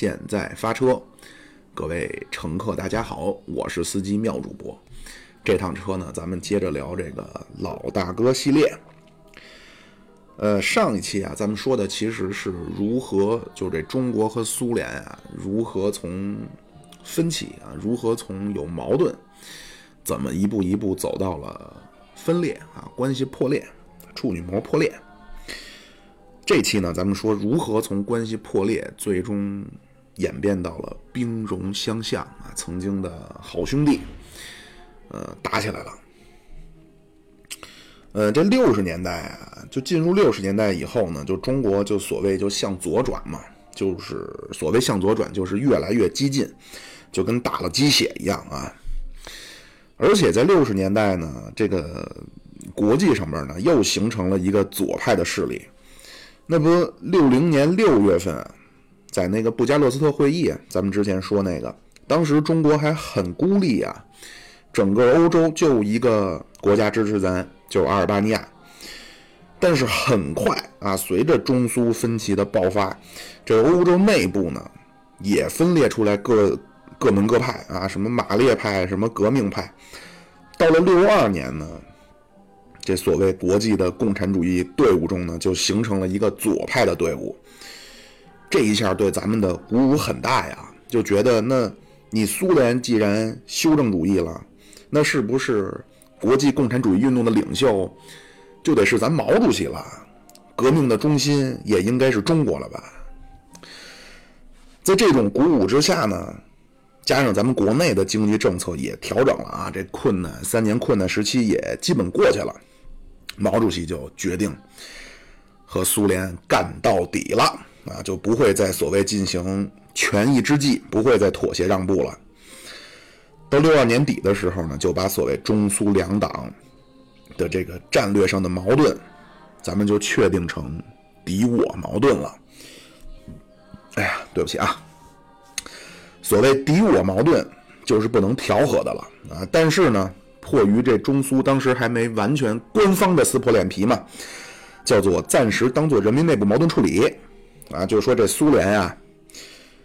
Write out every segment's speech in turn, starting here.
现在发车，各位乘客大家好，我是司机妙主播。这趟车呢，咱们接着聊这个老大哥系列。呃，上一期啊，咱们说的其实是如何就这中国和苏联啊，如何从分歧啊，如何从有矛盾，怎么一步一步走到了分裂啊，关系破裂，处女膜破裂。这期呢，咱们说如何从关系破裂，最终演变到了兵戎相向啊，曾经的好兄弟，呃，打起来了。呃，这六十年代啊，就进入六十年代以后呢，就中国就所谓就向左转嘛，就是所谓向左转，就是越来越激进，就跟打了鸡血一样啊。而且在六十年代呢，这个国际上面呢，又形成了一个左派的势力。那不，六零年六月份，在那个布加勒斯特会议，咱们之前说那个，当时中国还很孤立啊，整个欧洲就一个国家支持咱，就是阿尔巴尼亚。但是很快啊，随着中苏分歧的爆发，这欧洲内部呢，也分裂出来各各门各派啊，什么马列派，什么革命派。到了六二年呢。这所谓国际的共产主义队伍中呢，就形成了一个左派的队伍。这一下对咱们的鼓舞很大呀，就觉得那你苏联既然修正主义了，那是不是国际共产主义运动的领袖就得是咱毛主席了？革命的中心也应该是中国了吧？在这种鼓舞之下呢，加上咱们国内的经济政策也调整了啊，这困难三年困难时期也基本过去了。毛主席就决定和苏联干到底了啊，就不会再所谓进行权宜之计，不会再妥协让步了。到六二年底的时候呢，就把所谓中苏两党的这个战略上的矛盾，咱们就确定成敌我矛盾了。哎呀，对不起啊，所谓敌我矛盾就是不能调和的了啊，但是呢。迫于这中苏当时还没完全官方的撕破脸皮嘛，叫做暂时当做人民内部矛盾处理，啊，就是说这苏联啊，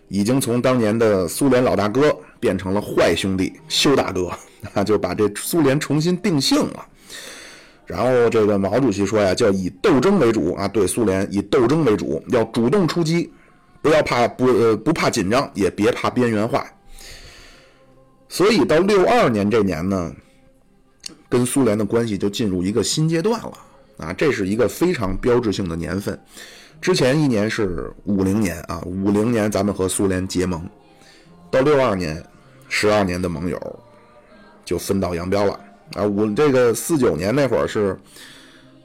已经从当年的苏联老大哥变成了坏兄弟修大哥，啊，就把这苏联重新定性了。然后这个毛主席说呀，叫以斗争为主啊，对苏联以斗争为主，要主动出击，不要怕不呃不怕紧张，也别怕边缘化。所以到六二年这年呢。跟苏联的关系就进入一个新阶段了啊！这是一个非常标志性的年份。之前一年是五零年啊，五零年咱们和苏联结盟，到六二年，十二年的盟友就分道扬镳了啊！我这个四九年那会儿是，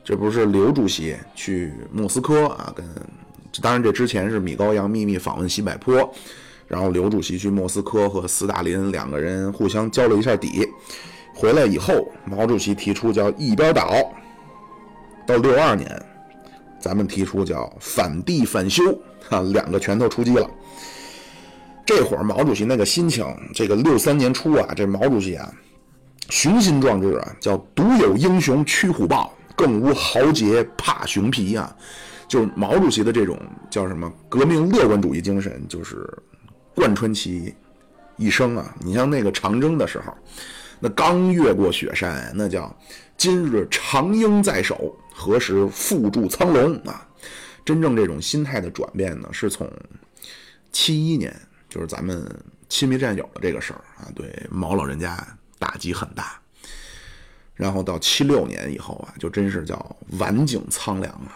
这不是刘主席去莫斯科啊？跟当然这之前是米高扬秘密访问西柏坡，然后刘主席去莫斯科和斯大林两个人互相交了一下底。回来以后，毛主席提出叫一边倒。到六二年，咱们提出叫反帝反修，啊，两个拳头出击了。这会儿毛主席那个心情，这个六三年初啊，这毛主席啊，雄心壮志啊，叫独有英雄驱虎豹，更无豪杰怕熊皮啊。就是毛主席的这种叫什么革命乐观主义精神，就是贯穿其一生啊。你像那个长征的时候。那刚越过雪山，那叫今日长缨在手，何时复驻苍龙啊？真正这种心态的转变呢，是从七一年，就是咱们亲密战友的这个事儿啊，对毛老人家打击很大。然后到七六年以后啊，就真是叫晚景苍凉啊。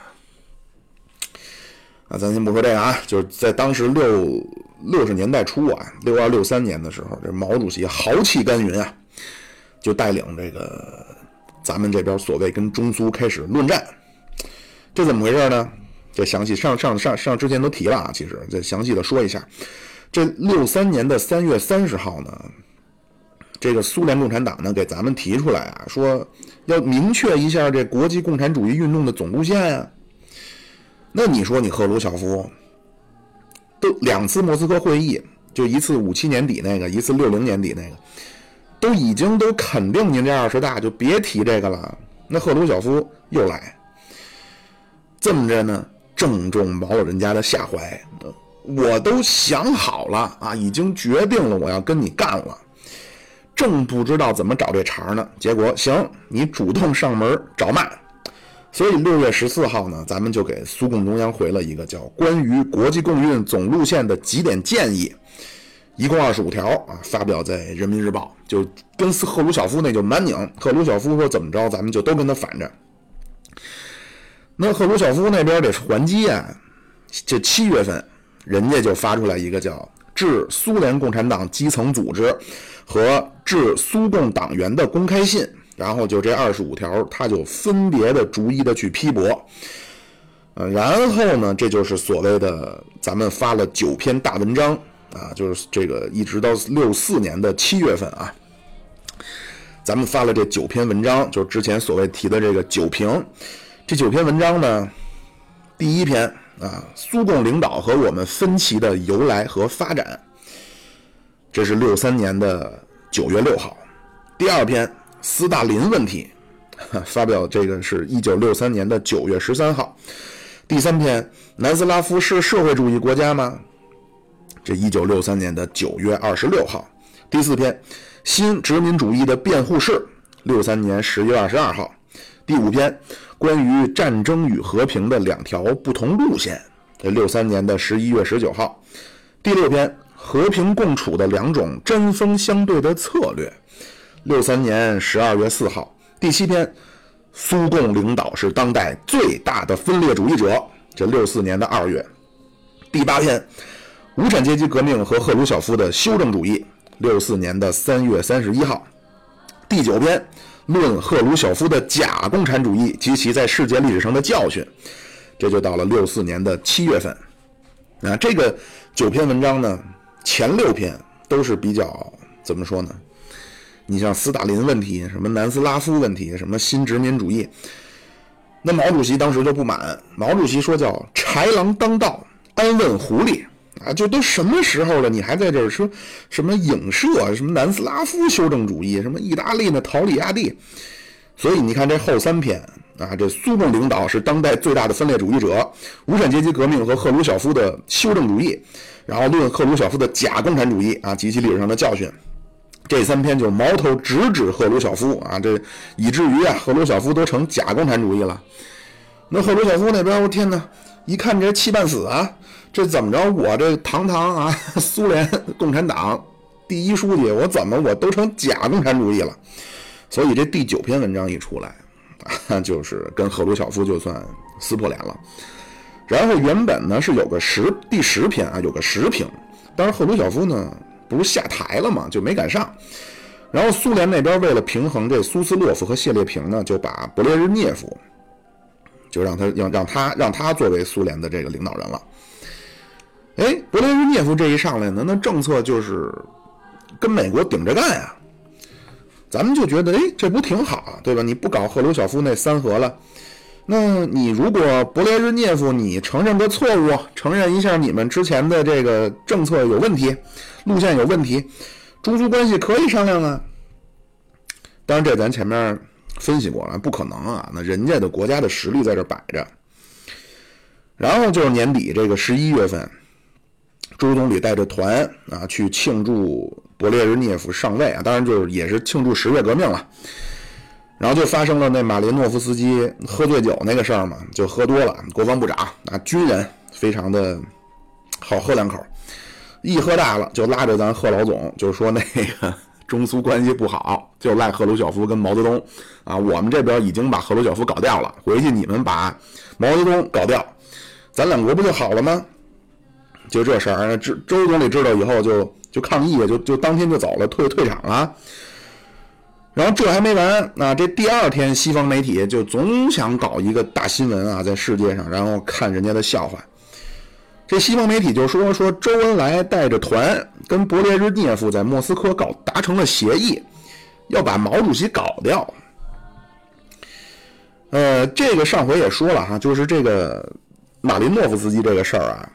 啊，咱先不说这个啊，就是在当时六六十年代初啊，六二六三年的时候，这毛主席豪气干云啊。就带领这个咱们这边所谓跟中苏开始论战，这怎么回事呢？这详细上上上上之前都提了啊，其实再详细的说一下。这六三年的三月三十号呢，这个苏联共产党呢给咱们提出来啊，说要明确一下这国际共产主义运动的总路线啊。那你说你赫鲁晓夫都两次莫斯科会议，就一次五七年底那个，一次六零年底那个。都已经都肯定您这二十大就别提这个了。那赫鲁晓夫又来，这么着呢，正中毛老人家的下怀。我都想好了啊，已经决定了我要跟你干了，正不知道怎么找这茬呢。结果行，你主动上门找骂。所以六月十四号呢，咱们就给苏共中央回了一个叫《关于国际共运总路线的几点建议》，一共二十五条啊，发表在《人民日报》，就跟赫鲁晓夫那就蛮拧。赫鲁晓夫说怎么着，咱们就都跟他反着。那赫鲁晓夫那边得还击啊，这七月份，人家就发出来一个叫《致苏联共产党基层组织和致苏共党员的公开信》。然后就这二十五条，他就分别的逐一的去批驳，呃，然后呢，这就是所谓的咱们发了九篇大文章啊，就是这个一直到六四年的七月份啊，咱们发了这九篇文章，就是之前所谓提的这个九评。这九篇文章呢，第一篇啊，苏共领导和我们分歧的由来和发展，这是六三年的九月六号。第二篇。斯大林问题，发表这个是一九六三年的九月十三号。第三篇，南斯拉夫是社会主义国家吗？这一九六三年的九月二十六号。第四篇，新殖民主义的辩护士，六三年十月二十二号。第五篇，关于战争与和平的两条不同路线，这六三年的十一月十九号。第六篇，和平共处的两种针锋相对的策略。六三年十二月四号，第七篇，苏共领导是当代最大的分裂主义者。这六四年的二月，第八篇，无产阶级革命和赫鲁晓夫的修正主义。六四年的三月三十一号，第九篇，论赫鲁晓夫的假共产主义及其在世界历史上的教训。这就到了六四年的七月份。啊，这个九篇文章呢，前六篇都是比较怎么说呢？你像斯大林问题，什么南斯拉夫问题，什么新殖民主义，那毛主席当时就不满。毛主席说叫豺狼当道，安问狐狸啊！就都什么时候了，你还在这儿说什么影射什么南斯拉夫修正主义，什么意大利的陶里亚蒂？所以你看这后三篇啊，这苏共领导是当代最大的分裂主义者，无产阶级革命和赫鲁晓夫的修正主义，然后论赫鲁晓夫的假共产主义啊及其历史上的教训。这三篇就矛头直指赫鲁晓夫啊，这以至于啊，赫鲁晓夫都成假共产主义了。那赫鲁晓夫那边，我天哪，一看这气半死啊，这怎么着？我这堂堂啊，苏联共产党第一书记，我怎么我都成假共产主义了？所以这第九篇文章一出来啊，就是跟赫鲁晓夫就算撕破脸了。然后原本呢是有个十第十篇啊，有个十评，但是赫鲁晓夫呢。不是下台了吗？就没赶上。然后苏联那边为了平衡这苏斯洛夫和谢列平呢，就把勃列日涅夫就让他让让他让他作为苏联的这个领导人了。哎，勃列日涅夫这一上来呢，那政策就是跟美国顶着干呀。咱们就觉得，哎，这不挺好，对吧？你不搞赫鲁晓夫那三合了。那你如果勃列日涅夫，你承认个错误，承认一下你们之前的这个政策有问题，路线有问题，中苏关系可以商量啊。当然，这咱前面分析过了，不可能啊。那人家的国家的实力在这摆着。然后就是年底这个十一月份，周总理带着团啊去庆祝勃列日涅夫上位啊，当然就是也是庆祝十月革命了。然后就发生了那马林诺夫斯基喝醉酒那个事儿嘛，就喝多了。国防部长啊，军人非常的好喝两口，一喝大了就拉着咱贺老总，就说那个中苏关系不好，就赖赫鲁晓夫跟毛泽东啊。我们这边已经把赫鲁晓夫搞掉了，回去你们把毛泽东搞掉，咱两国不就好了吗？就这事儿，周周总理知道以后就就抗议，就就当天就走了，退退场了。然后这还没完，那这第二天西方媒体就总想搞一个大新闻啊，在世界上，然后看人家的笑话。这西方媒体就说说周恩来带着团跟勃列日涅夫在莫斯科搞达成了协议，要把毛主席搞掉。呃，这个上回也说了哈，就是这个马林诺夫斯基这个事儿啊，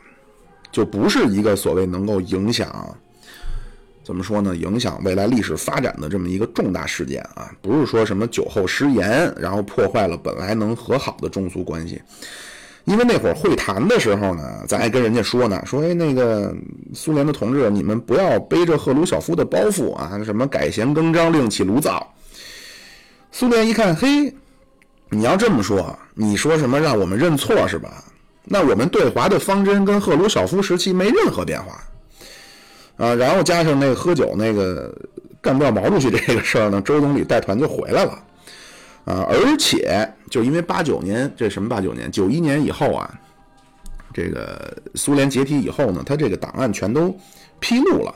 就不是一个所谓能够影响。怎么说呢？影响未来历史发展的这么一个重大事件啊，不是说什么酒后失言，然后破坏了本来能和好的中苏关系。因为那会儿会谈的时候呢，咱还跟人家说呢，说哎，那个苏联的同志，你们不要背着赫鲁晓夫的包袱啊，什么改弦更张，另起炉灶。苏联一看，嘿，你要这么说，你说什么让我们认错是吧？那我们对华的方针跟赫鲁晓夫时期没任何变化啊。然后加上那个喝酒那个干掉毛主席这个事儿呢，周总理带团就回来了啊。而且就因为八九年这什么八九年九一年以后啊，这个苏联解体以后呢，他这个档案全都披露了。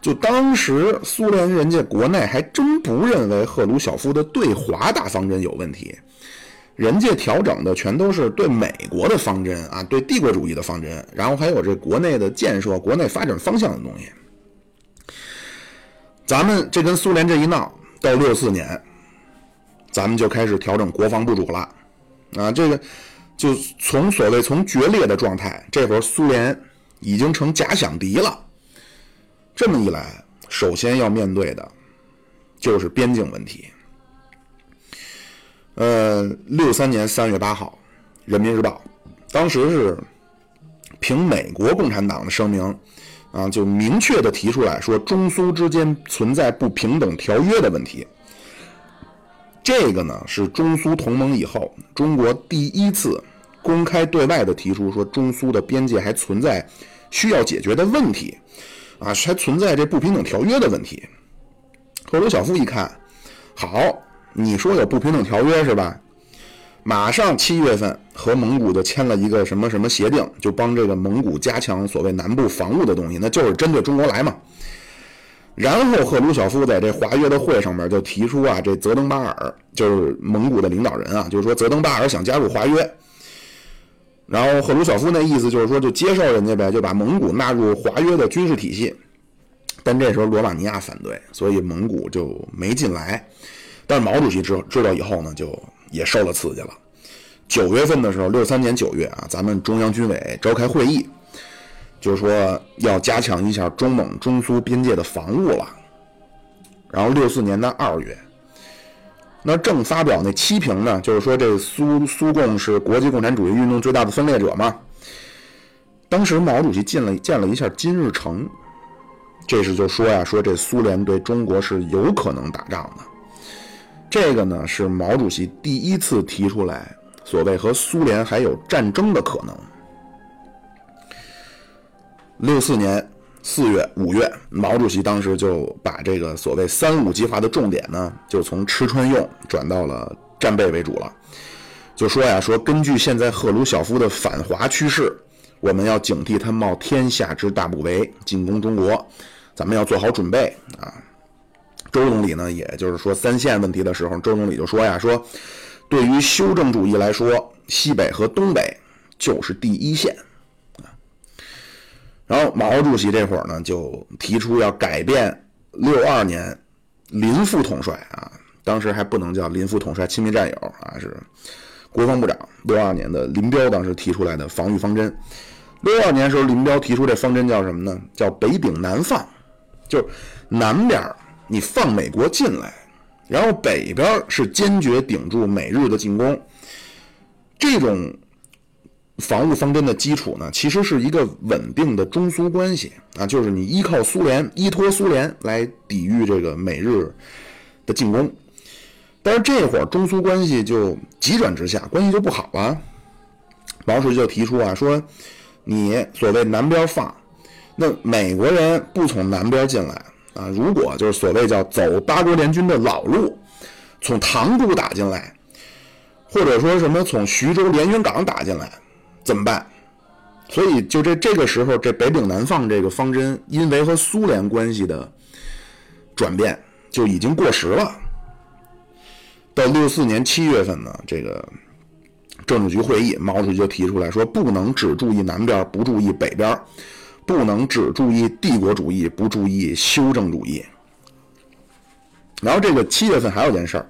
就当时苏联人家国内还真不认为赫鲁晓夫的对华大方针有问题，人家调整的全都是对美国的方针啊，对帝国主义的方针，然后还有这国内的建设、国内发展方向的东西。咱们这跟苏联这一闹，到六四年，咱们就开始调整国防部署了，啊，这个就从所谓从决裂的状态，这会儿苏联已经成假想敌了。这么一来，首先要面对的，就是边境问题。呃，六三年三月八号，《人民日报》当时是凭美国共产党的声明，啊，就明确的提出来说，中苏之间存在不平等条约的问题。这个呢，是中苏同盟以后，中国第一次公开对外的提出说，中苏的边界还存在需要解决的问题。啊，还存在这不平等条约的问题。赫鲁晓夫一看，好，你说有不平等条约是吧？马上七月份和蒙古就签了一个什么什么协定，就帮这个蒙古加强所谓南部防务的东西，那就是针对中国来嘛。然后赫鲁晓夫在这华约的会上面就提出啊，这泽登巴尔就是蒙古的领导人啊，就是说泽登巴尔想加入华约。然后赫鲁晓夫那意思就是说，就接受人家呗，就把蒙古纳入华约的军事体系。但这时候罗马尼亚反对，所以蒙古就没进来。但是毛主席知知道以后呢，就也受了刺激了。九月份的时候，六三年九月啊，咱们中央军委召开会议，就说要加强一下中蒙、中苏边界的防务了。然后六四年的二月。那正发表那七评呢，就是说这苏苏共是国际共产主义运动最大的分裂者嘛。当时毛主席进了见了一下金日成，这是就说呀，说这苏联对中国是有可能打仗的。这个呢是毛主席第一次提出来，所谓和苏联还有战争的可能。六四年。四月、五月，毛主席当时就把这个所谓“三五”计划的重点呢，就从吃穿用转到了战备为主了。就说呀，说根据现在赫鲁晓夫的反华趋势，我们要警惕他冒天下之大不韪进攻中国，咱们要做好准备啊。周总理呢，也就是说三线问题的时候，周总理就说呀，说对于修正主义来说，西北和东北就是第一线。然后毛主席这会儿呢，就提出要改变六二年林副统帅啊，当时还不能叫林副统帅亲密战友啊，是国防部长。六二年的林彪当时提出来的防御方针。六二年时候，林彪提出这方针叫什么呢？叫北顶南放，就是南边你放美国进来，然后北边是坚决顶住美日的进攻，这种。防务方针的基础呢，其实是一个稳定的中苏关系啊，就是你依靠苏联、依托苏联来抵御这个美日的进攻。但是这会儿中苏关系就急转直下，关系就不好了。毛主席就提出啊，说你所谓南边放，那美国人不从南边进来啊，如果就是所谓叫走八国联军的老路，从塘沽打进来，或者说什么从徐州连云港打进来。怎么办？所以就这这个时候，这北顶南放这个方针，因为和苏联关系的转变就已经过时了。到六四年七月份呢，这个政治局会议，毛主席就提出来说，不能只注意南边，不注意北边，不能只注意帝国主义，不注意修正主义。然后这个七月份还有件事儿，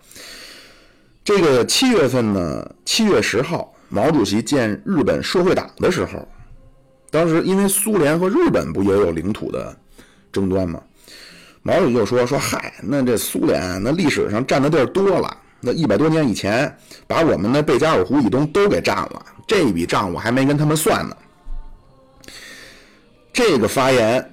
这个七月份呢，七月十号。毛主席见日本社会党的时候，当时因为苏联和日本不也有领土的争端吗？毛主席就说：“说嗨，那这苏联那历史上占的地儿多了那一百多年以前，把我们的贝加尔湖以东都给占了，这一笔账我还没跟他们算呢。这个发言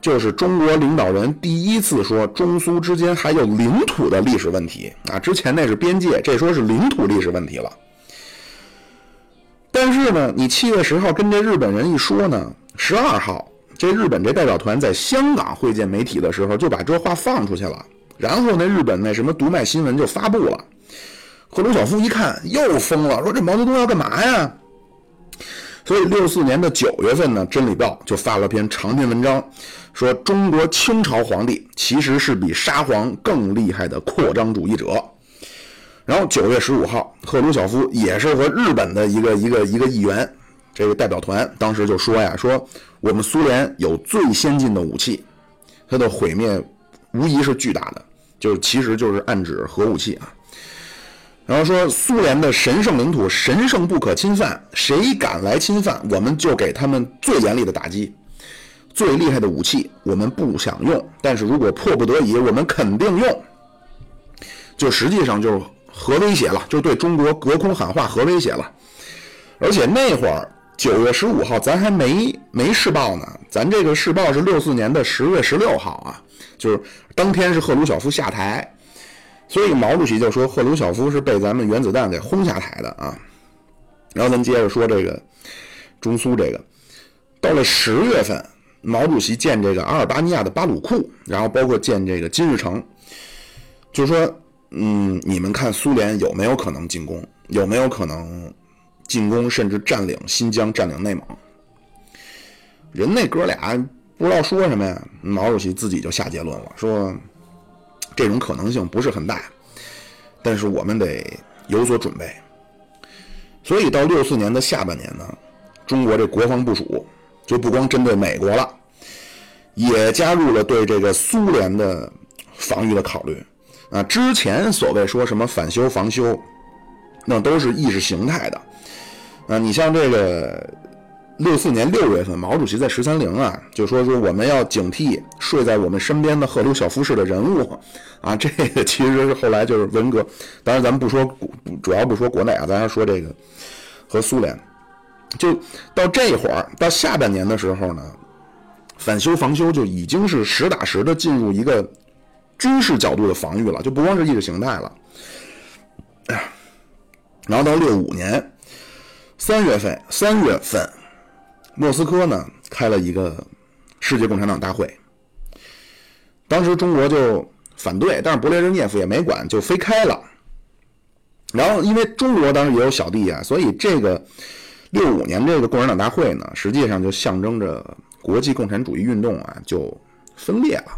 就是中国领导人第一次说中苏之间还有领土的历史问题啊，之前那是边界，这说是领土历史问题了。但是呢，你七月十号跟这日本人一说呢，十二号这日本这代表团在香港会见媒体的时候就把这话放出去了，然后那日本那什么读卖新闻就发布了。赫鲁晓夫一看又疯了，说这毛泽东要干嘛呀？所以六四年的九月份呢，《真理报》就发了篇长篇文章，说中国清朝皇帝其实是比沙皇更厉害的扩张主义者。然后九月十五号，赫鲁晓夫也是和日本的一个一个一个议员，这个代表团当时就说呀，说我们苏联有最先进的武器，它的毁灭无疑是巨大的，就是其实就是暗指核武器啊。然后说苏联的神圣领土神圣不可侵犯，谁敢来侵犯，我们就给他们最严厉的打击。最厉害的武器我们不想用，但是如果迫不得已，我们肯定用。就实际上就是核威胁了，就对中国隔空喊话核威胁了。而且那会儿九月十五号咱还没没试爆呢，咱这个试爆是六四年的十月十六号啊，就是当天是赫鲁晓夫下台。所以毛主席就说赫鲁晓夫是被咱们原子弹给轰下台的啊。然后咱接着说这个中苏这个，到了十月份，毛主席见这个阿尔巴尼亚的巴鲁库，然后包括见这个金日成，就说嗯，你们看苏联有没有可能进攻？有没有可能进攻甚至占领新疆、占领内蒙？人那哥俩不知道说什么呀，毛主席自己就下结论了，说。这种可能性不是很大，但是我们得有所准备。所以到六四年的下半年呢，中国这国防部署就不光针对美国了，也加入了对这个苏联的防御的考虑。啊，之前所谓说什么反修防修，那都是意识形态的。啊，你像这个。六四年六月份，毛主席在十三陵啊，就说说我们要警惕睡在我们身边的赫鲁晓夫式的人物啊，这个其实是后来就是文革。当然，咱们不说，主要不说国内啊，咱还说这个和苏联。就到这会儿，到下半年的时候呢，反修防修就已经是实打实的进入一个军事角度的防御了，就不光是意识形态了。然后到六五年三月份，三月份。莫斯科呢开了一个世界共产党大会，当时中国就反对，但是勃列日涅夫也没管，就非开了。然后因为中国当时也有小弟啊，所以这个六五年这个共产党大会呢，实际上就象征着国际共产主义运动啊就分裂了。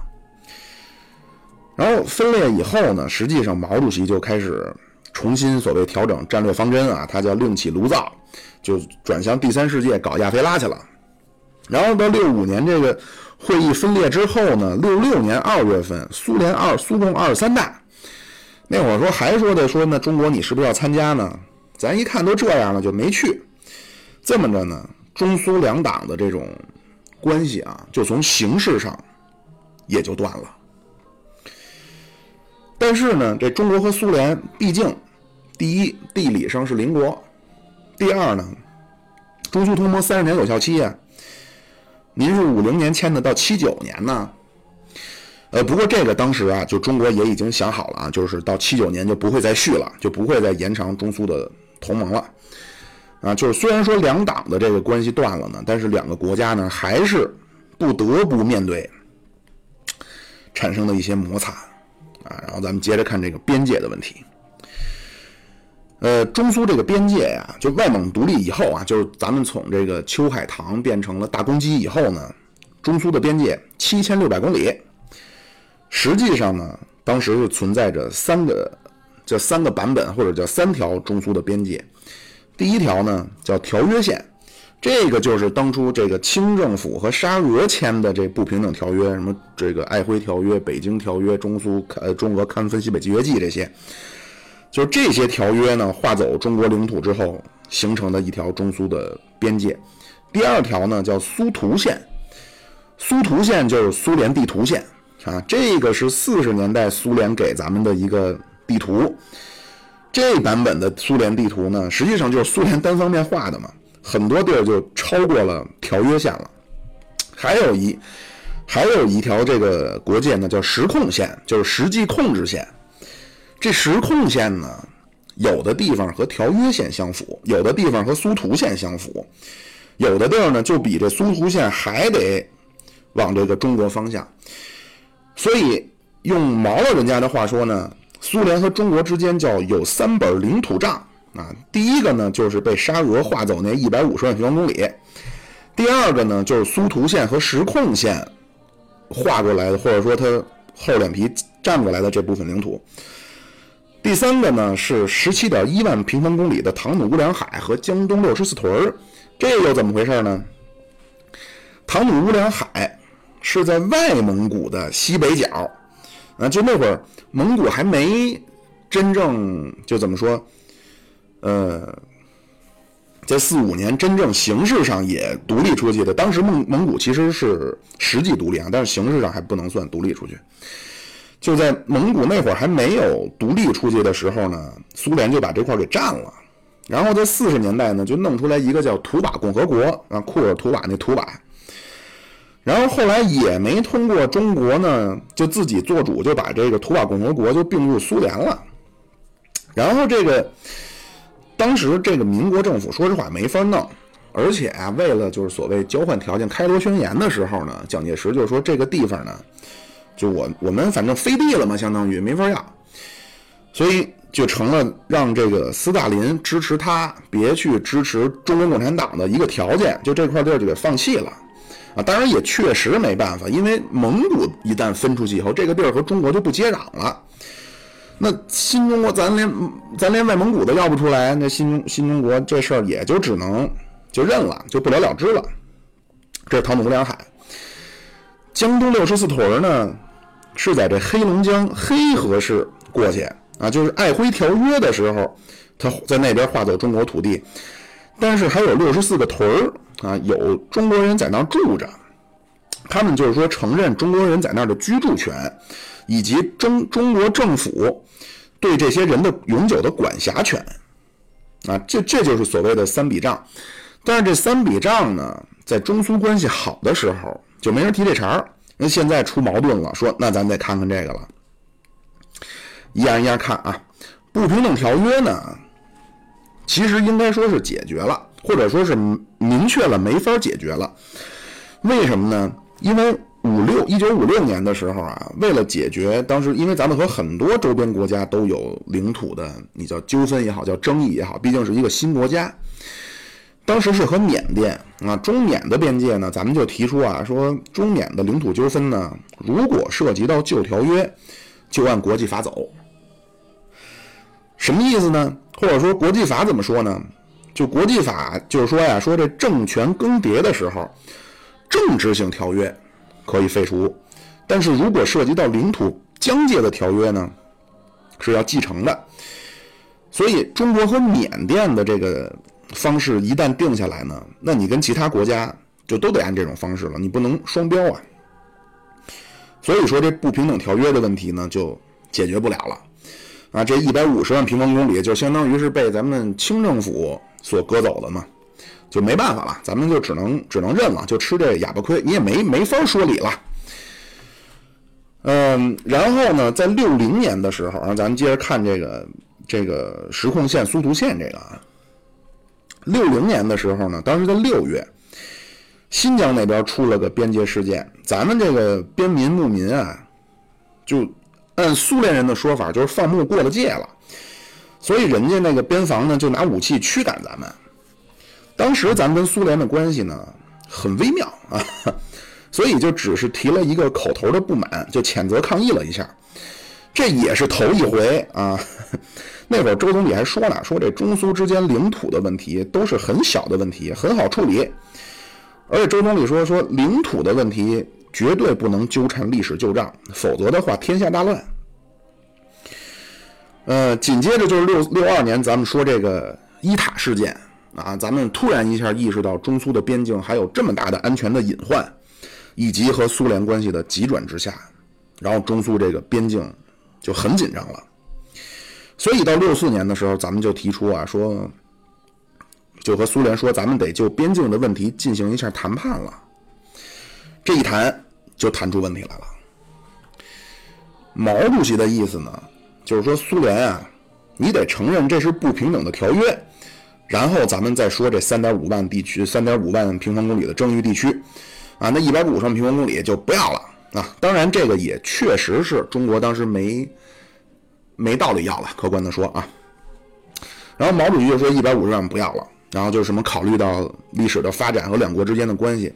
然后分裂以后呢，实际上毛主席就开始重新所谓调整战略方针啊，他叫另起炉灶。就转向第三世界搞亚非拉去了，然后到六五年这个会议分裂之后呢，六六年二月份，苏联二苏共二十三大，那会儿说还说的说那中国你是不是要参加呢？咱一看都这样了，就没去。这么着呢，中苏两党的这种关系啊，就从形式上也就断了。但是呢，这中国和苏联毕竟第一地理上是邻国。第二呢，中苏同盟三十年有效期啊，您是五零年签的，到七九年呢。呃，不过这个当时啊，就中国也已经想好了啊，就是到七九年就不会再续了，就不会再延长中苏的同盟了。啊，就是虽然说两党的这个关系断了呢，但是两个国家呢还是不得不面对产生的一些摩擦啊。然后咱们接着看这个边界的问题。呃，中苏这个边界呀，就外蒙独立以后啊，就是咱们从这个秋海棠变成了大公鸡以后呢，中苏的边界七千六百公里。实际上呢，当时是存在着三个叫三个版本，或者叫三条中苏的边界。第一条呢叫条约线，这个就是当初这个清政府和沙俄签的这不平等条约，什么这个爱辉条约、北京条约、中苏呃中俄勘分西北契约记这些。就是这些条约呢，划走中国领土之后形成的一条中苏的边界。第二条呢叫苏图线，苏图线就是苏联地图线啊，这个是四十年代苏联给咱们的一个地图。这版本的苏联地图呢，实际上就是苏联单方面画的嘛，很多地儿就超过了条约线了。还有一还有一条这个国界呢，叫实控线，就是实际控制线。这实控线呢，有的地方和条约线相符，有的地方和苏图线相符，有的地儿呢就比这苏图线还得往这个中国方向。所以用毛老人家的话说呢。苏联和中国之间叫有三本领土账啊，第一个呢就是被沙俄划走那一百五十万平方公里，第二个呢就是苏图线和实控线划过来的，或者说他厚脸皮占过来的这部分领土，第三个呢是十七点一万平方公里的唐努乌梁海和江东六十四屯这又怎么回事呢？唐努乌梁海是在外蒙古的西北角。啊，就那会儿，蒙古还没真正就怎么说，呃，在四五年真正形式上也独立出去的。当时蒙蒙古其实是实际独立啊，但是形式上还不能算独立出去。就在蒙古那会儿还没有独立出去的时候呢，苏联就把这块给占了。然后在四十年代呢，就弄出来一个叫图瓦共和国啊，库尔图瓦那图瓦。然后后来也没通过中国呢，就自己做主，就把这个图瓦共和国就并入苏联了。然后这个当时这个民国政府说实话没法弄，而且啊，为了就是所谓交换条件，开罗宣言的时候呢，蒋介石就说这个地方呢，就我我们反正飞地了嘛，相当于没法要，所以就成了让这个斯大林支持他，别去支持中国共产党的一个条件，就这块地儿就给放弃了。啊，当然也确实没办法，因为蒙古一旦分出去以后，这个地儿和中国就不接壤了。那新中国咱连咱连外蒙古都要不出来，那新中新中国这事儿也就只能就认了，就不了了之了。这是唐努乌梁海，江东六十四屯呢，是在这黑龙江黑河市过去啊，就是《瑷珲条约》的时候，他在那边划走中国土地，但是还有六十四个屯。啊，有中国人在那儿住着，他们就是说承认中国人在那儿的居住权，以及中中国政府对这些人的永久的管辖权。啊，这这就是所谓的三笔账。但是这三笔账呢，在中苏关系好的时候就没人提这茬儿。那现在出矛盾了，说那咱得看看这个了。一样一样看啊，不平等条约呢，其实应该说是解决了。或者说是明确了没法解决了，为什么呢？因为五六一九五六年的时候啊，为了解决当时，因为咱们和很多周边国家都有领土的，你叫纠纷也好，叫争议也好，毕竟是一个新国家。当时是和缅甸啊，中缅的边界呢，咱们就提出啊，说中缅的领土纠纷呢，如果涉及到旧条约，就按国际法走。什么意思呢？或者说国际法怎么说呢？就国际法就是说呀，说这政权更迭的时候，政治性条约可以废除，但是如果涉及到领土疆界的条约呢，是要继承的。所以中国和缅甸的这个方式一旦定下来呢，那你跟其他国家就都得按这种方式了，你不能双标啊。所以说这不平等条约的问题呢，就解决不了了。啊，这一百五十万平方公里就相当于是被咱们清政府。所割走的嘛，就没办法了，咱们就只能只能认了，就吃这哑巴亏，你也没没法说理了。嗯，然后呢，在六零年的时候，啊，咱们接着看这个这个实控线苏图线这个啊。六零年的时候呢，当时在六月，新疆那边出了个边界事件，咱们这个边民牧民啊，就按苏联人的说法，就是放牧过了界了。所以人家那个边防呢，就拿武器驱赶咱们。当时咱们跟苏联的关系呢很微妙啊，所以就只是提了一个口头的不满，就谴责抗议了一下。这也是头一回啊。那会儿周总理还说呢，说这中苏之间领土的问题都是很小的问题，很好处理。而且周总理说，说领土的问题绝对不能纠缠历史旧账，否则的话天下大乱。呃，紧接着就是六六二年，咱们说这个伊塔事件啊，咱们突然一下意识到中苏的边境还有这么大的安全的隐患，以及和苏联关系的急转直下，然后中苏这个边境就很紧张了。所以到六四年的时候，咱们就提出啊，说就和苏联说，咱们得就边境的问题进行一下谈判了。这一谈就谈出问题来了。毛主席的意思呢，就是说苏联啊，你得承认这是不平等的条约，然后咱们再说这三点五万地区、三点五万平方公里的争议地区啊，那一百五十万平方公里就不要了啊。当然，这个也确实是中国当时没没道理要了，客观的说啊。然后毛主席就说一百五十万不要了，然后就是什么考虑到历史的发展和两国之间的关系。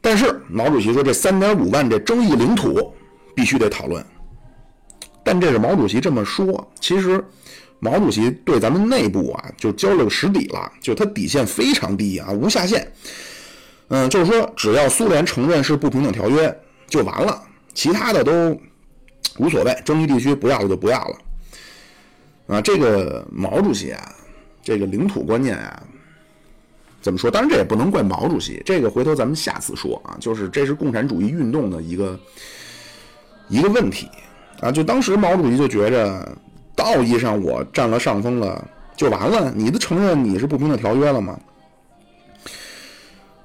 但是毛主席说这三点五万这争议领土。必须得讨论，但这是毛主席这么说。其实，毛主席对咱们内部啊，就交了个实底了，就他底线非常低啊，无下限。嗯，就是说，只要苏联承认是不平等条约就完了，其他的都无所谓，争议地区不要了就不要了。啊，这个毛主席啊，这个领土观念啊，怎么说？当然这也不能怪毛主席，这个回头咱们下次说啊。就是这是共产主义运动的一个。一个问题啊，就当时毛主席就觉着道义上我占了上风了，就完了。你都承认你是不平等条约了吗？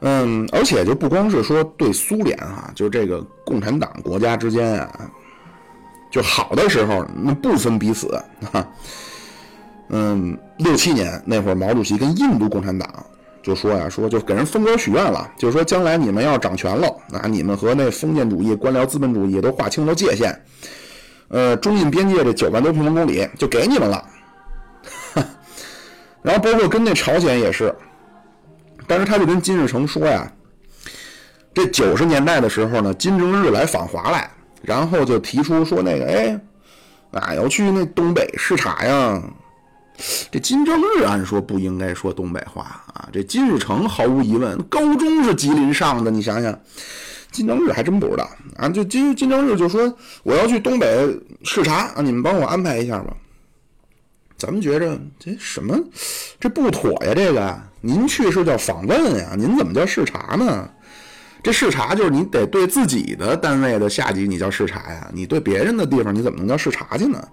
嗯，而且就不光是说对苏联哈，就这个共产党国家之间啊，就好的时候那不分彼此啊。嗯，六七年那会儿，毛主席跟印度共产党。就说呀，说就给人封格许愿了，就是说将来你们要掌权了，啊，你们和那封建主义、官僚资本主义都划清了界限，呃，中印边界这九万多平方公里就给你们了。然后包括跟那朝鲜也是，但是他就跟金日成说呀，这九十年代的时候呢，金正日来访华来，然后就提出说那个，哎，啊，要去那东北视察呀。这金正日按说不应该说东北话啊，这金日成毫无疑问，高中是吉林上的，你想想，金正日还真不知道啊。就金金正日就说我要去东北视察啊，你们帮我安排一下吧。咱们觉着这什么这不妥呀？这个您去是叫访问呀，您怎么叫视察呢？这视察就是你得对自己的单位的下级你叫视察呀，你对别人的地方你怎么能叫视察去呢？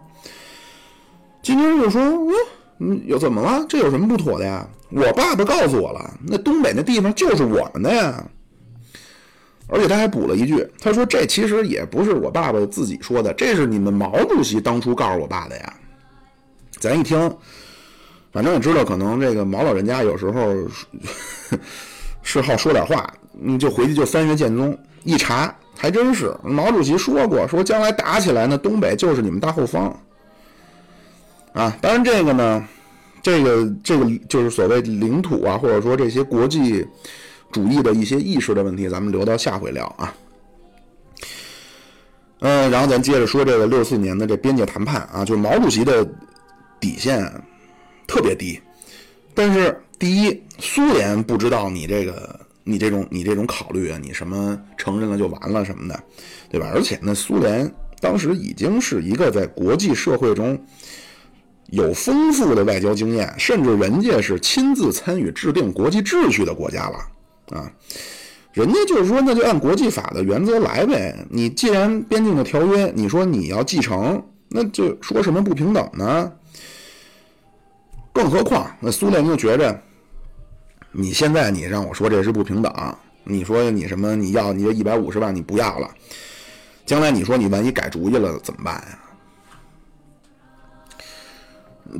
金正日说：“嗯，有怎么了？这有什么不妥的呀？我爸爸告诉我了，那东北那地方就是我们的呀。而且他还补了一句，他说这其实也不是我爸爸自己说的，这是你们毛主席当初告诉我爸的呀。咱一听，反正也知道，可能这个毛老人家有时候是 好说点话，你就回去就翻阅建宗，一查还真是毛主席说过，说将来打起来，呢东北就是你们大后方。”啊，当然这个呢，这个这个就是所谓领土啊，或者说这些国际主义的一些意识的问题，咱们留到下回聊啊。嗯，然后咱接着说这个六四年的这边界谈判啊，就是毛主席的底线特别低，但是第一，苏联不知道你这个你这种你这种考虑啊，你什么承认了就完了什么的，对吧？而且呢，苏联当时已经是一个在国际社会中。有丰富的外交经验，甚至人家是亲自参与制定国际秩序的国家了啊！人家就是说，那就按国际法的原则来呗。你既然边境的条约，你说你要继承，那就说什么不平等呢？更何况，那苏联就觉着，你现在你让我说这是不平等，你说你什么你要你这一百五十万你不要了，将来你说你万一改主意了怎么办呀？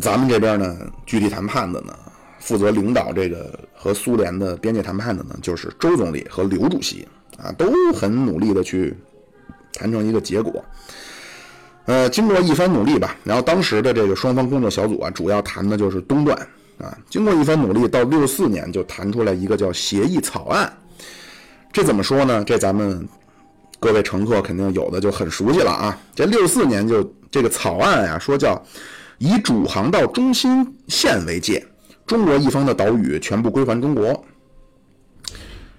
咱们这边呢，具体谈判的呢，负责领导这个和苏联的边界谈判的呢，就是周总理和刘主席啊，都很努力的去谈成一个结果。呃，经过一番努力吧，然后当时的这个双方工作小组啊，主要谈的就是东段啊。经过一番努力，到六四年就谈出来一个叫协议草案。这怎么说呢？这咱们各位乘客肯定有的就很熟悉了啊。这六四年就这个草案呀，说叫。以主航道中心线为界，中国一方的岛屿全部归还中国。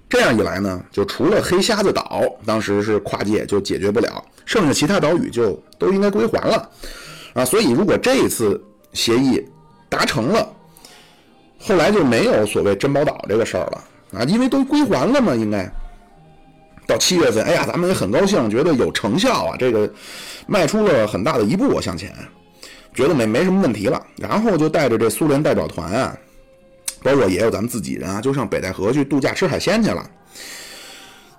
这样一来呢，就除了黑瞎子岛当时是跨界就解决不了，剩下其他岛屿就都应该归还了啊。所以如果这一次协议达成了，后来就没有所谓珍宝岛这个事儿了啊，因为都归还了嘛。应该到七月份，哎呀，咱们也很高兴，觉得有成效啊，这个迈出了很大的一步向前。觉得没没什么问题了，然后就带着这苏联代表团啊，包括也有咱们自己人啊，就上北戴河去度假吃海鲜去了。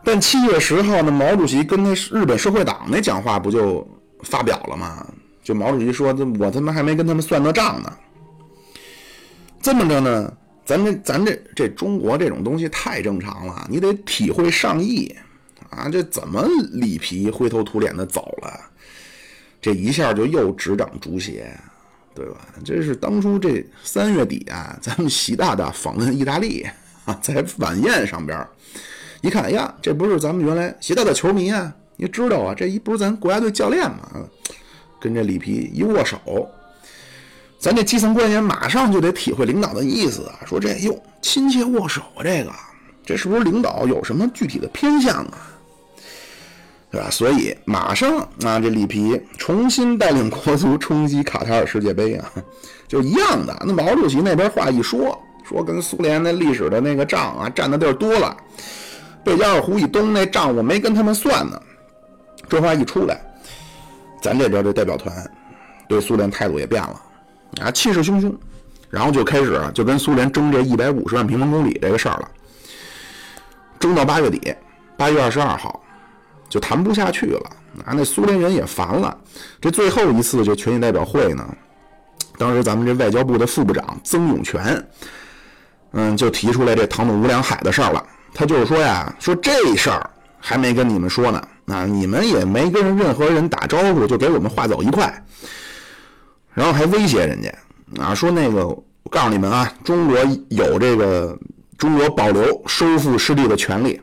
但七月十号呢，毛主席跟那日本社会党那讲话不就发表了吗？就毛主席说：“这我他妈还没跟他们算那账呢。”这么着呢，咱这咱这这中国这种东西太正常了，你得体会上意啊！这怎么里皮灰头土脸的走了？这一下就又执掌足协，对吧？这是当初这三月底啊，咱们习大大访问意大利啊，在晚宴上边。一看，哎呀，这不是咱们原来习大大球迷啊！你知道啊，这一不是咱国家队教练吗？跟这里皮一握手，咱这基层官员马上就得体会领导的意思啊，说这哟亲切握手啊，这个这是不是领导有什么具体的偏向啊？对吧？所以马上啊，这里皮重新带领国足冲击卡塔尔世界杯啊，就一样的。那毛主席那边话一说，说跟苏联那历史的那个账啊，占的地儿多了。贝加尔湖以东那账我没跟他们算呢，这话一出来，咱这边这代表团对苏联态度也变了啊，气势汹汹，然后就开始就跟苏联争这一百五十万平方公里这个事儿了，争到八月底，八月二十二号就谈不下去了啊，那苏联人也烦了，这最后一次这全体代表会呢，当时咱们这外交部的副部长曾永权，嗯，就提出来这唐努无量海的事儿了。他就是说呀，说这事儿还没跟你们说呢，啊，你们也没跟任何人打招呼，就给我们划走一块，然后还威胁人家，啊，说那个，我告诉你们啊，中国有这个中国保留收复失地的权利。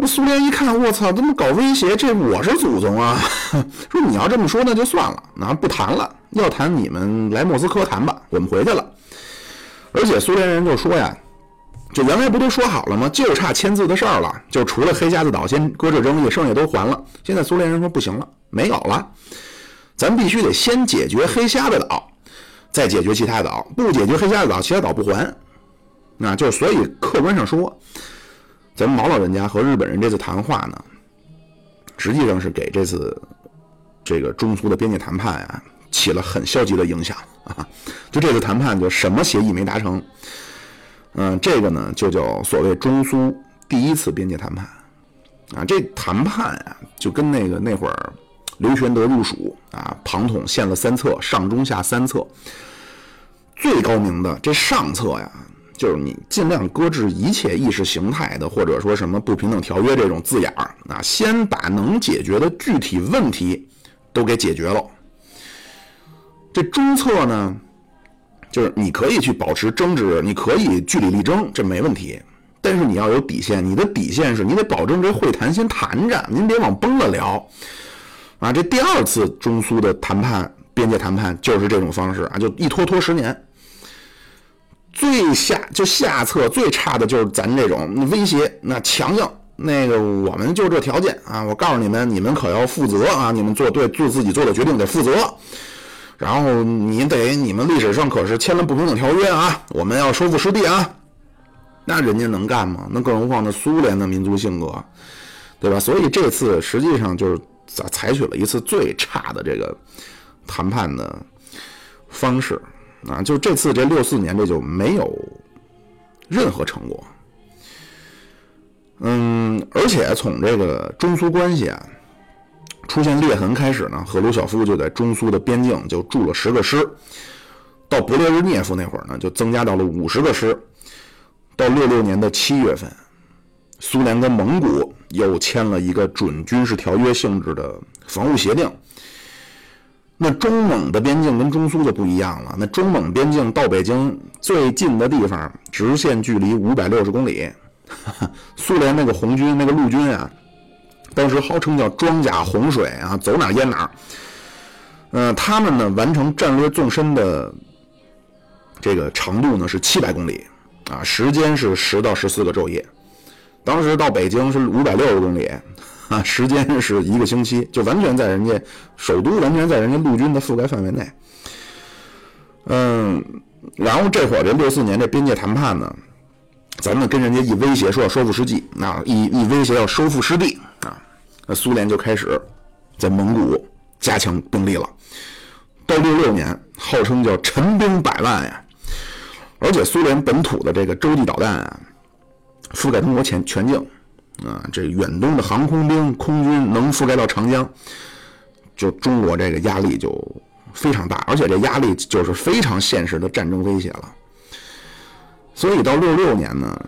那苏联一看，我操，怎么搞威胁？这我是祖宗啊！说你要这么说，那就算了，那不谈了，要谈你们来莫斯科谈吧，我们回去了。而且苏联人就说呀。这原来不都说好了吗？就差签字的事儿了，就除了黑瞎子岛先搁这争议，剩下都还了。现在苏联人说不行了，没有了，咱必须得先解决黑瞎子岛，再解决其他岛。不解决黑瞎子岛，其他岛不还。那就所以客观上说，咱们毛老人家和日本人这次谈话呢，实际上是给这次这个中苏的边界谈判啊起了很消极的影响啊。就这次谈判，就什么协议没达成。嗯，这个呢就叫所谓中苏第一次边界谈判，啊，这谈判啊就跟那个那会儿刘玄德入蜀啊，庞统献了三策，上中下三策，最高明的这上策呀，就是你尽量搁置一切意识形态的或者说什么不平等条约这种字眼儿啊，先把能解决的具体问题都给解决了。这中策呢？就是你可以去保持争执，你可以据理力争，这没问题。但是你要有底线，你的底线是你得保证这会谈先谈着，您别往崩了聊。啊，这第二次中苏的谈判，边界谈判就是这种方式啊，就一拖拖十年。最下就下策最差的就是咱这种威胁，那强硬，那个我们就这条件啊，我告诉你们，你们可要负责啊，你们做对做自己做的决定得负责。然后你得，你们历史上可是签了不平等条约啊！我们要收复失地啊！那人家能干吗？那更何况那苏联的民族性格，对吧？所以这次实际上就是采采取了一次最差的这个谈判的方式啊！就这次这六四年这就没有任何成果。嗯，而且从这个中苏关系啊。出现裂痕开始呢，赫鲁晓夫就在中苏的边境就驻了十个师，到勃列日涅夫那会儿呢，就增加到了五十个师。到六六年的七月份，苏联跟蒙古又签了一个准军事条约性质的防务协定。那中蒙的边境跟中苏就不一样了，那中蒙边境到北京最近的地方，直线距离五百六十公里，苏联那个红军那个陆军啊。当时号称叫装甲洪水啊，走哪淹哪。嗯，他们呢完成战略纵深的这个长度呢是七百公里啊，时间是十到十四个昼夜。当时到北京是五百六十公里啊，时间是一个星期，就完全在人家首都，完全在人家陆军的覆盖范围内。嗯，然后这会儿这六四年这边界谈判呢，咱们跟人家一威胁说要收复失地，那一一威胁要收复失地啊。那苏联就开始在蒙古加强兵力了，到六六年，号称叫陈兵百万呀，而且苏联本土的这个洲际导弹啊，覆盖中国全全境啊，这远东的航空兵、空军能覆盖到长江，就中国这个压力就非常大，而且这压力就是非常现实的战争威胁了。所以到六六年呢，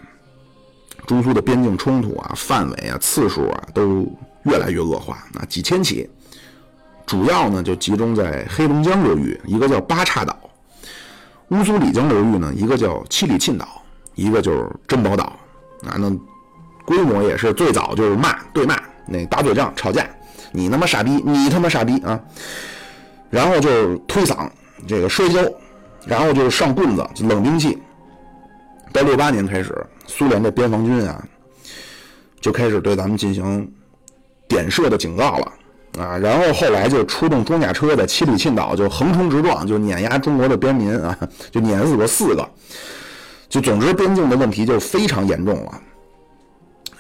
中苏的边境冲突啊、范围啊、次数啊都越来越恶化啊，几千起。主要呢就集中在黑龙江流域，一个叫八岔岛；乌苏里江流域呢，一个叫七里沁岛，一个就是珍宝岛。啊，那规模也是最早就是骂对骂，那打嘴仗吵架，你他妈傻逼，你他妈傻逼啊！然后就推搡，这个摔跤，然后就是上棍子，冷兵器。到六八年开始，苏联的边防军啊，就开始对咱们进行点射的警告了。啊，然后后来就出动装甲车在七里沁岛就横冲直撞，就碾压中国的边民啊，就碾死过四个。就总之边境的问题就非常严重了。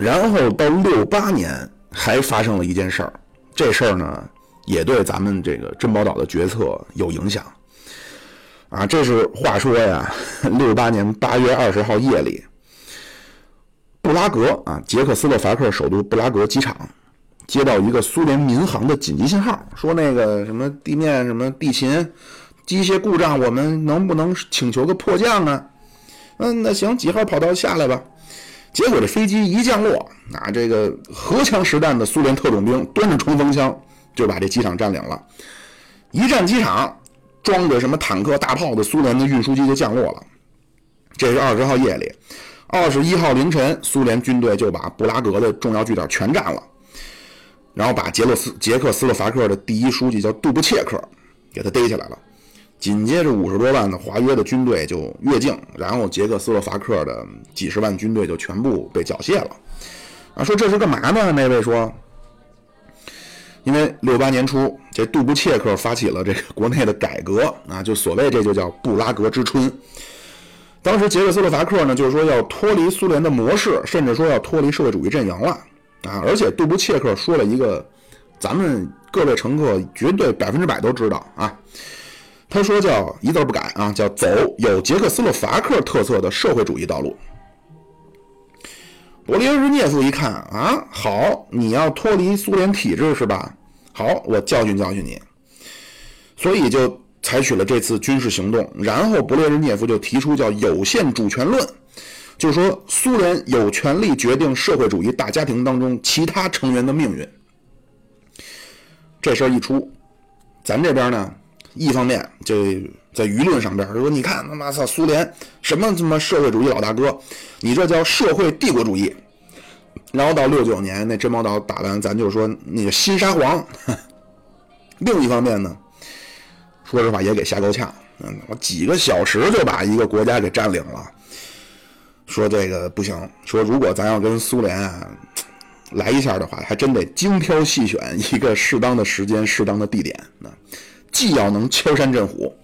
然后到六八年还发生了一件事儿，这事儿呢也对咱们这个珍宝岛的决策有影响。啊，这是话说呀，六八年八月二十号夜里，布拉格啊，捷克斯洛伐克首都布拉格机场。接到一个苏联民航的紧急信号，说那个什么地面什么地勤机械故障，我们能不能请求个迫降啊？嗯，那行，几号跑道下来吧。结果这飞机一降落，啊，这个荷枪实弹的苏联特种兵端着冲锋枪就把这机场占领了。一占机场，装着什么坦克大炮的苏联的运输机就降落了。这是二十号夜里，二十一号凌晨，苏联军队就把布拉格的重要据点全占了。然后把捷洛斯捷克斯洛伐克的第一书记叫杜布切克，给他逮起来了。紧接着五十多万的华约的军队就越境，然后捷克斯洛伐克的几十万军队就全部被缴械了。啊，说这是干嘛呢？那位说，因为六八年初这杜布切克发起了这个国内的改革啊，就所谓这就叫布拉格之春。当时捷克斯洛伐克呢，就是说要脱离苏联的模式，甚至说要脱离社会主义阵营了。啊！而且杜布切克说了一个，咱们各位乘客绝对百分之百都知道啊。他说叫一字不改啊，叫走有捷克斯洛伐克特色的社会主义道路。勃列日涅夫一看啊，好，你要脱离苏联体制是吧？好，我教训教训你。所以就采取了这次军事行动，然后勃列日涅夫就提出叫有限主权论。就说，苏联有权利决定社会主义大家庭当中其他成员的命运。这事儿一出，咱这边呢，一方面就在舆论上边说：“你看他妈操，苏联什么他妈社会主义老大哥，你这叫社会帝国主义。”然后到六九年那珍宝岛打完，咱就说那个新沙皇。另一方面呢，说实话也给吓够呛，嗯，几个小时就把一个国家给占领了。说这个不行，说如果咱要跟苏联啊来一下的话，还真得精挑细选一个适当的时间、适当的地点，既要能敲山震虎，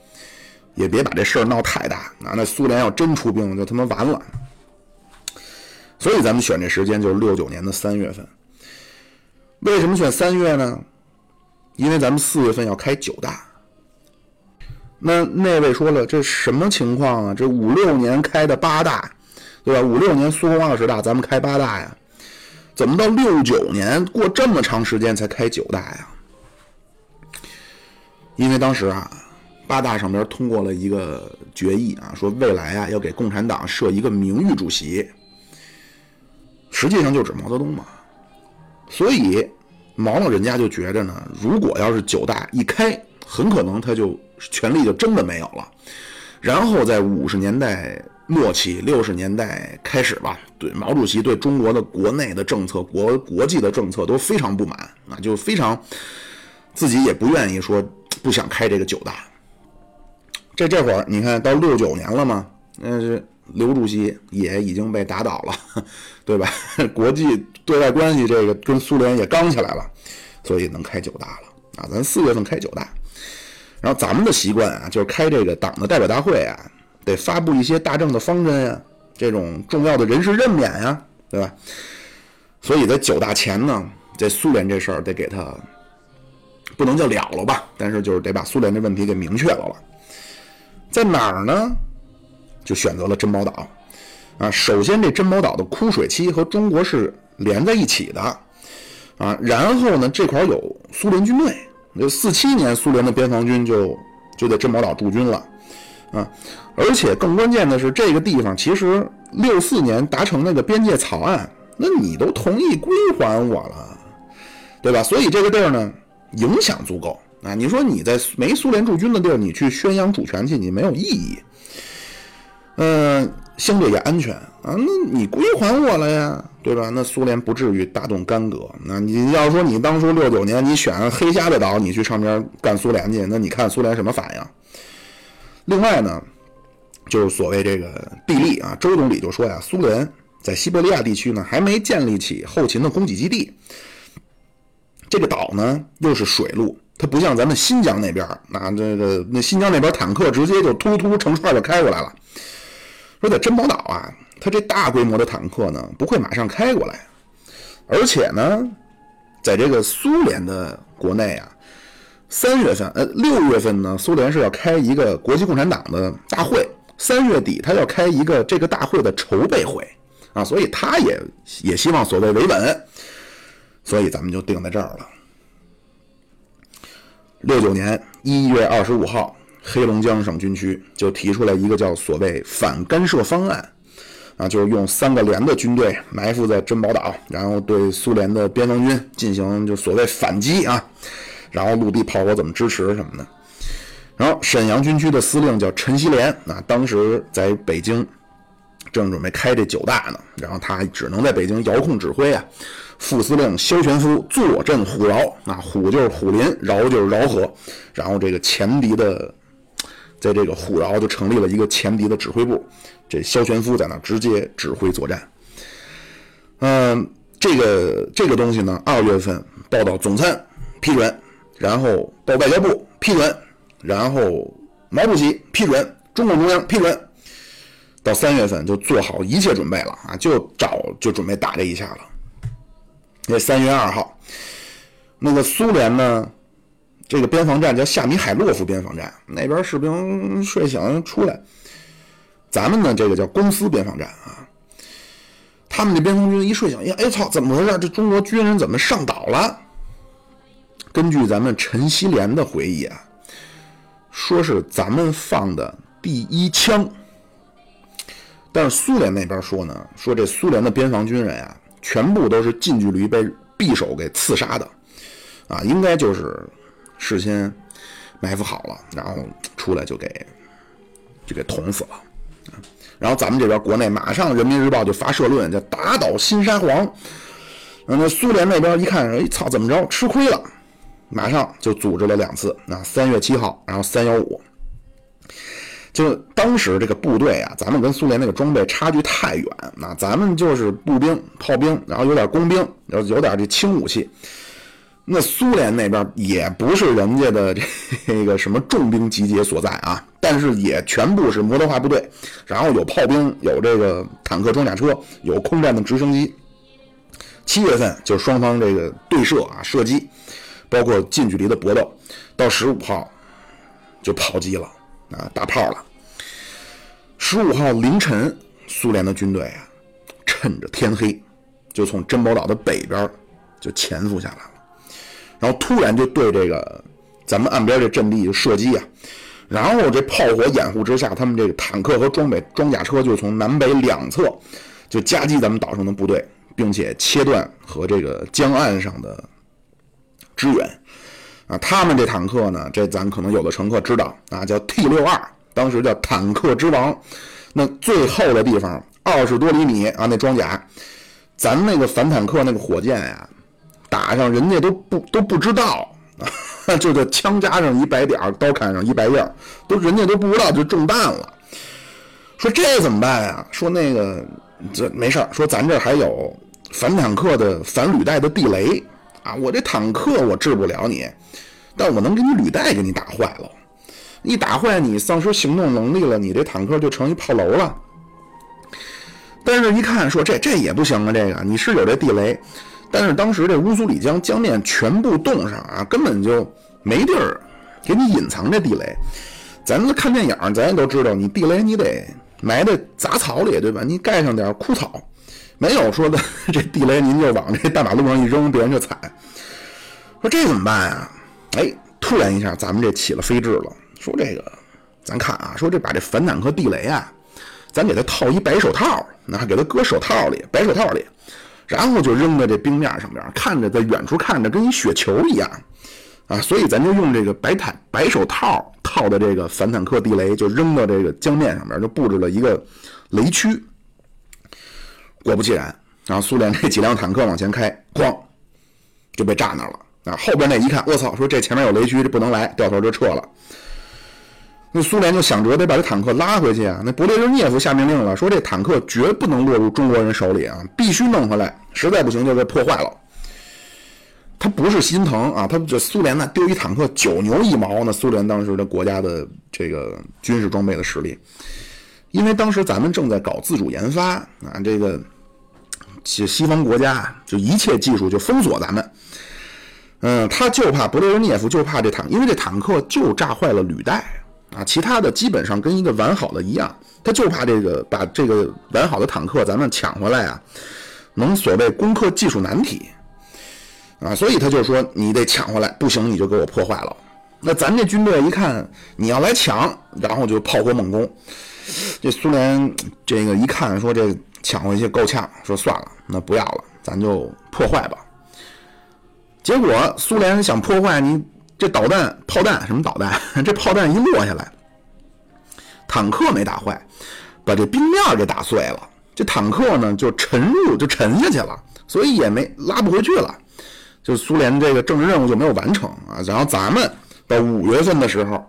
也别把这事儿闹太大啊。那苏联要真出兵，就他妈完了。所以咱们选这时间就是六九年的三月份。为什么选三月呢？因为咱们四月份要开九大。那那位说了，这什么情况啊？这五六年开的八大。对吧？五六年苏共二十大，咱们开八大呀，怎么到六九年过这么长时间才开九大呀？因为当时啊，八大上边通过了一个决议啊，说未来啊要给共产党设一个名誉主席，实际上就指毛泽东嘛。所以毛老人家就觉着呢，如果要是九大一开，很可能他就权力就真的没有了。然后在五十年代。末期六十年代开始吧，对毛主席对中国的国内的政策、国国际的政策都非常不满啊，就非常自己也不愿意说不想开这个九大。这这会儿你看到六九年了嘛，那是刘主席也已经被打倒了，对吧？国际对外关系这个跟苏联也刚起来了，所以能开九大了啊。咱四月份开九大，然后咱们的习惯啊，就是开这个党的代表大会啊。得发布一些大政的方针呀，这种重要的人事任免呀，对吧？所以在九大前呢，这苏联这事儿得给他不能叫了了吧，但是就是得把苏联的问题给明确了了。在哪儿呢？就选择了珍宝岛。啊，首先这珍宝岛的枯水期和中国是连在一起的，啊，然后呢，这块有苏联军队，就四七年苏联的边防军就就在珍宝岛驻军了，啊，而且更关键的是，这个地方其实六四年达成那个边界草案，那你都同意归还我了，对吧？所以这个地儿呢，影响足够啊。你说你在没苏联驻军的地儿，你去宣扬主权去，你没有意义，嗯。相对也安全啊，那你归还我了呀，对吧？那苏联不至于大动干戈。那你要说你当初六九年你选黑瞎子岛，你去上边干苏联去，那你看苏联什么反应？另外呢，就是所谓这个地利啊，周总理就说呀，苏联在西伯利亚地区呢还没建立起后勤的供给基地，这个岛呢又是水路，它不像咱们新疆那边，那这个那新疆那边坦克直接就突突成串就开过来了。说在珍宝岛啊，它这大规模的坦克呢不会马上开过来，而且呢，在这个苏联的国内啊，三月份呃六月份呢，苏联是要开一个国际共产党的大会，三月底他要开一个这个大会的筹备会啊，所以他也也希望所谓维稳，所以咱们就定在这儿了。六九年一月二十五号。黑龙江省军区就提出来一个叫所谓反干涉方案，啊，就是用三个连的军队埋伏在珍宝岛，然后对苏联的边防军进行就所谓反击啊，然后陆地炮火怎么支持什么的。然后沈阳军区的司令叫陈锡联，啊，当时在北京正准备开这九大呢，然后他只能在北京遥控指挥啊。副司令萧全夫坐镇虎饶，啊，虎就是虎林，饶就是饶河，然后这个前敌的。在这个虎饶就成立了一个前敌的指挥部，这萧全夫在那直接指挥作战。嗯，这个这个东西呢，二月份报到总参批准，然后到外交部批准，然后毛主席批准，中共中央批准，到三月份就做好一切准备了啊，就找就准备打这一下了。那三月二号，那个苏联呢？这个边防站叫夏米海洛夫边防站，那边士兵睡醒出来。咱们呢，这个叫公司边防站啊。他们这边防军一睡醒，哎哎操，怎么回事？这中国军人怎么上岛了？根据咱们陈锡联的回忆啊，说是咱们放的第一枪。但是苏联那边说呢，说这苏联的边防军人啊，全部都是近距离被匕首给刺杀的，啊，应该就是。事先埋伏好了，然后出来就给就给捅死了然后咱们这边国内马上《人民日报》就发社论，叫打倒新沙皇。那苏联那边一看，哎操，怎么着吃亏了？马上就组织了两次。那三月七号，然后三幺五，就当时这个部队啊，咱们跟苏联那个装备差距太远。那咱们就是步兵、炮兵，然后有点工兵，有有点这轻武器。那苏联那边也不是人家的这个什么重兵集结所在啊，但是也全部是摩托化部队，然后有炮兵，有这个坦克装甲车，有空战的直升机。七月份就双方这个对射啊，射击，包括近距离的搏斗，到十五号就炮击了啊，打炮了。十五号凌晨，苏联的军队啊，趁着天黑，就从珍宝岛的北边就潜伏下来了。然后突然就对这个咱们岸边这阵地就射击啊，然后这炮火掩护之下，他们这个坦克和装备装甲车就从南北两侧就夹击咱们岛上的部队，并且切断和这个江岸上的支援啊。他们这坦克呢，这咱可能有的乘客知道啊，叫 T 六二，当时叫坦克之王。那最厚的地方二十多厘米啊，那装甲，咱那个反坦克那个火箭呀。打上人家都不都不知道，就这枪加上一白点，刀砍上一白印，都人家都不知道就中弹了。说这怎么办呀？说那个这没事，说咱这还有反坦克的反履带的地雷啊，我这坦克我治不了你，但我能给你履带给你打坏了，一打坏你丧失行动能力了，你这坦克就成一炮楼了。但是，一看说这这也不行啊，这个你是有这地雷。但是当时这乌苏里江江面全部冻上啊，根本就没地儿给你隐藏这地雷。咱看电影，咱也都知道，你地雷你得埋在杂草里，对吧？你盖上点枯草，没有说的这地雷您就往这大马路上一扔，别人就踩。说这怎么办啊？哎，突然一下，咱们这起了飞智了。说这个，咱看啊，说这把这反坦克地雷啊，咱给它套一白手套，那给它搁手套里，白手套里，然后就扔在这冰面上边，看着在远处看着跟一雪球一样。啊，所以咱就用这个白坦白手套套的这个反坦克地雷，就扔到这个江面上面，就布置了一个雷区。果不其然，然后苏联这几辆坦克往前开，哐，就被炸那了。啊，后边那一看，我操，说这前面有雷区，这不能来，掉头就撤了。那苏联就想着得把这坦克拉回去啊。那勃列日涅夫下命令了，说这坦克绝不能落入中国人手里啊，必须弄回来，实在不行就给破坏了。他不是心疼啊，他这苏联呢丢一坦克九牛一毛呢。苏联当时的国家的这个军事装备的实力，因为当时咱们正在搞自主研发啊，这个西西方国家就一切技术就封锁咱们。嗯，他就怕勃列日涅夫就怕这坦，因为这坦克就炸坏了履带啊，其他的基本上跟一个完好的一样，他就怕这个把这个完好的坦克咱们抢回来啊，能所谓攻克技术难题。啊，所以他就说你得抢回来，不行你就给我破坏了。那咱这军队一看你要来抢，然后就炮火猛攻。这苏联这个一看说这抢回去够呛，说算了，那不要了，咱就破坏吧。结果苏联想破坏你这导弹、炮弹什么导弹，这炮弹一落下来，坦克没打坏，把这冰面给打碎了。这坦克呢就沉入就沉下去了，所以也没拉不回去了。就苏联这个政治任务就没有完成啊，然后咱们到五月份的时候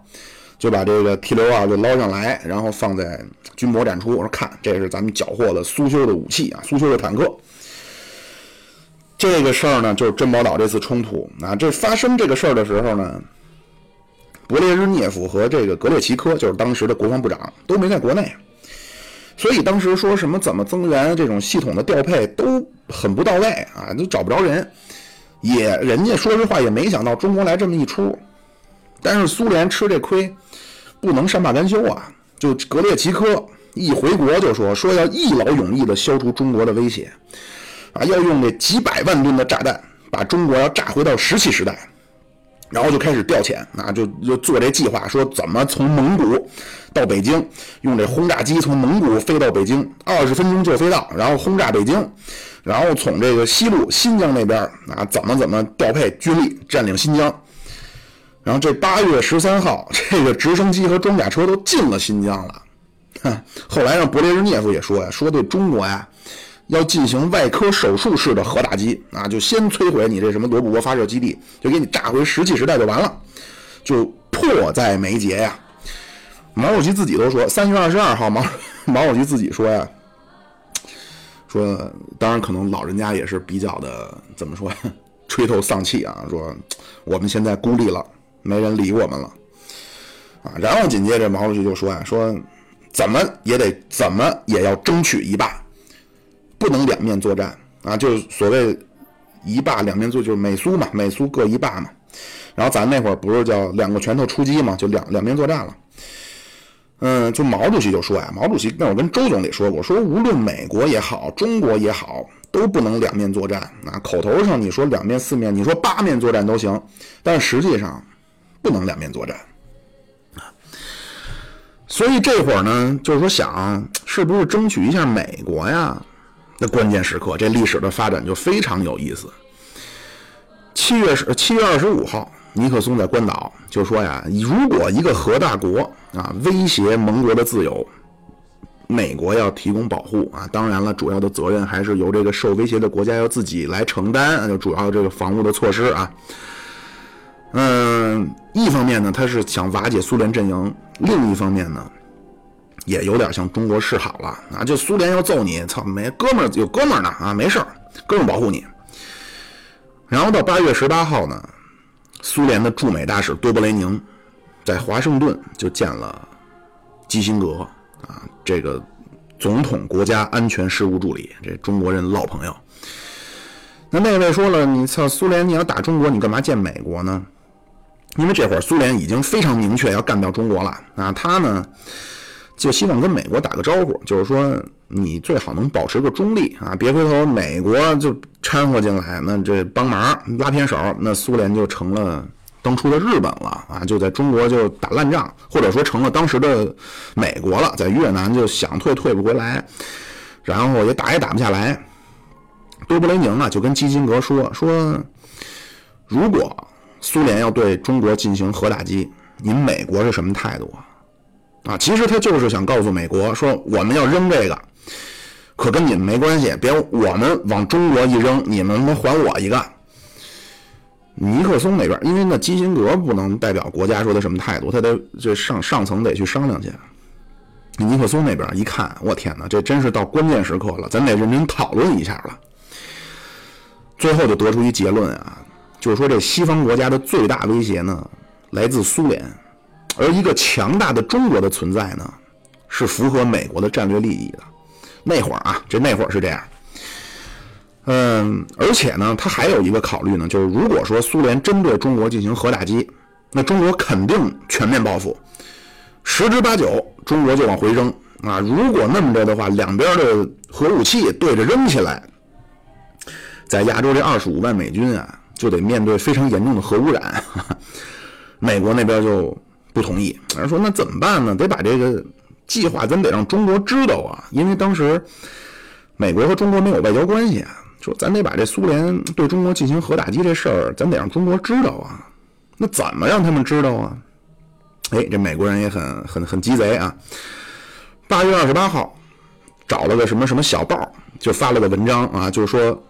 就把这个 T 六二就捞上来，然后放在军博展出。我说看，这是咱们缴获的苏修的武器啊，苏修的坦克。这个事儿呢，就是珍宝岛这次冲突啊，这发生这个事儿的时候呢，勃列日涅夫和这个格列奇科就是当时的国防部长都没在国内，所以当时说什么怎么增援这种系统的调配都很不到位啊，都找不着人。也，人家说实话也没想到中国来这么一出，但是苏联吃这亏，不能善罢甘休啊！就格列奇科一回国就说说要一劳永逸的消除中国的威胁，啊，要用这几百万吨的炸弹把中国要炸回到石器时代，然后就开始调遣，啊，就就做这计划，说怎么从蒙古到北京，用这轰炸机从蒙古飞到北京，二十分钟就飞到，然后轰炸北京。然后从这个西路新疆那边啊，怎么怎么调配军力占领新疆？然后这八月十三号，这个直升机和装甲车都进了新疆了。哼后来让勃列日涅夫也说呀，说对中国呀要进行外科手术式的核打击啊，就先摧毁你这什么罗布泊发射基地，就给你炸回石器时代就完了，就迫在眉睫呀。毛主席自己都说，三月二十二号，毛 毛主席自己说呀。说，当然可能老人家也是比较的怎么说，垂头丧气啊。说我们现在孤立了，没人理我们了，啊。然后紧接着毛主席就说呀，说怎么也得怎么也要争取一霸，不能两面作战啊。就是所谓一霸两面作，就是美苏嘛，美苏各一霸嘛。然后咱那会儿不是叫两个拳头出击嘛，就两两面作战了。嗯，就毛主席就说呀，毛主席那会儿跟周总理说过，说无论美国也好，中国也好，都不能两面作战啊。口头上你说两面四面，你说八面作战都行，但实际上不能两面作战啊。所以这会儿呢，就是说想是不是争取一下美国呀？那关键时刻，这历史的发展就非常有意思。七月十七月二十五号。尼克松在关岛就说呀：“如果一个核大国啊威胁盟国的自由，美国要提供保护啊。当然了，主要的责任还是由这个受威胁的国家要自己来承担，就主要这个防务的措施啊。嗯，一方面呢，他是想瓦解苏联阵营；另一方面呢，也有点向中国示好了啊。就苏联要揍你，操没哥们儿有哥们儿呢啊，没事儿，哥们儿保护你。然后到八月十八号呢。”苏联的驻美大使多布雷宁在华盛顿就见了基辛格啊，这个总统国家安全事务助理，这中国人老朋友。那那位说了，你操，苏联你要打中国，你干嘛见美国呢？因为这会儿苏联已经非常明确要干掉中国了啊，他呢就希望跟美国打个招呼，就是说你最好能保持个中立啊，别回头美国就掺和进来，那这帮忙拉偏手，那苏联就成了当初的日本了啊，就在中国就打烂仗，或者说成了当时的美国了，在越南就想退退不回来，然后也打也打不下来。多布雷宁啊就跟基辛格说说，如果。苏联要对中国进行核打击，您美国是什么态度啊？啊，其实他就是想告诉美国说，我们要扔这个，可跟你们没关系，别我们往中国一扔，你们他妈还我一个。尼克松那边，因为那基辛格不能代表国家说的什么态度，他得这上上层得去商量去。尼克松那边一看，我天哪，这真是到关键时刻了，咱得认真讨论一下了。最后就得出一结论啊。就是说，这西方国家的最大威胁呢，来自苏联，而一个强大的中国的存在呢，是符合美国的战略利益的。那会儿啊，这那会儿是这样。嗯，而且呢，他还有一个考虑呢，就是如果说苏联针对中国进行核打击，那中国肯定全面报复，十之八九中国就往回扔啊。如果那么着的话，两边的核武器对着扔起来，在亚洲这二十五万美军啊。就得面对非常严重的核污染，美国那边就不同意，人说那怎么办呢？得把这个计划咱得让中国知道啊，因为当时美国和中国没有外交关系啊，说咱得把这苏联对中国进行核打击这事儿，咱得让中国知道啊。那怎么让他们知道啊？哎，这美国人也很很很鸡贼啊。八月二十八号，找了个什么什么小报，就发了个文章啊，就是说。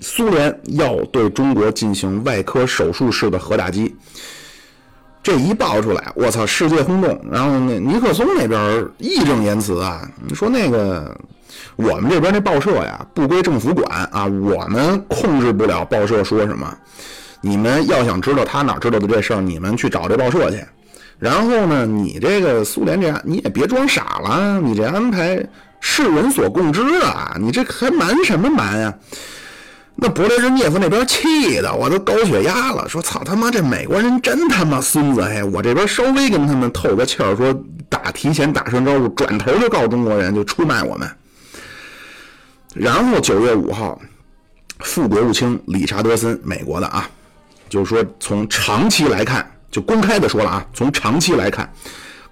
苏联要对中国进行外科手术式的核打击，这一爆出来，我操，世界轰动。然后那尼克松那边义正言辞啊，说那个我们这边那报社呀，不归政府管啊，我们控制不了报社说什么。你们要想知道他哪知道的这事儿，你们去找这报社去。然后呢，你这个苏联这样，你也别装傻了，你这安排是人所共知啊，你这还瞒什么瞒呀？那勃列日涅夫那边气的我都高血压了，说操他妈这美国人真他妈孙子！嘿，我这边稍微跟他们透个气儿，说打提前打声招呼，转头就告中国人就出卖我们。然后九月五号，副国务卿理查德森，美国的啊，就是说从长期来看，就公开的说了啊，从长期来看，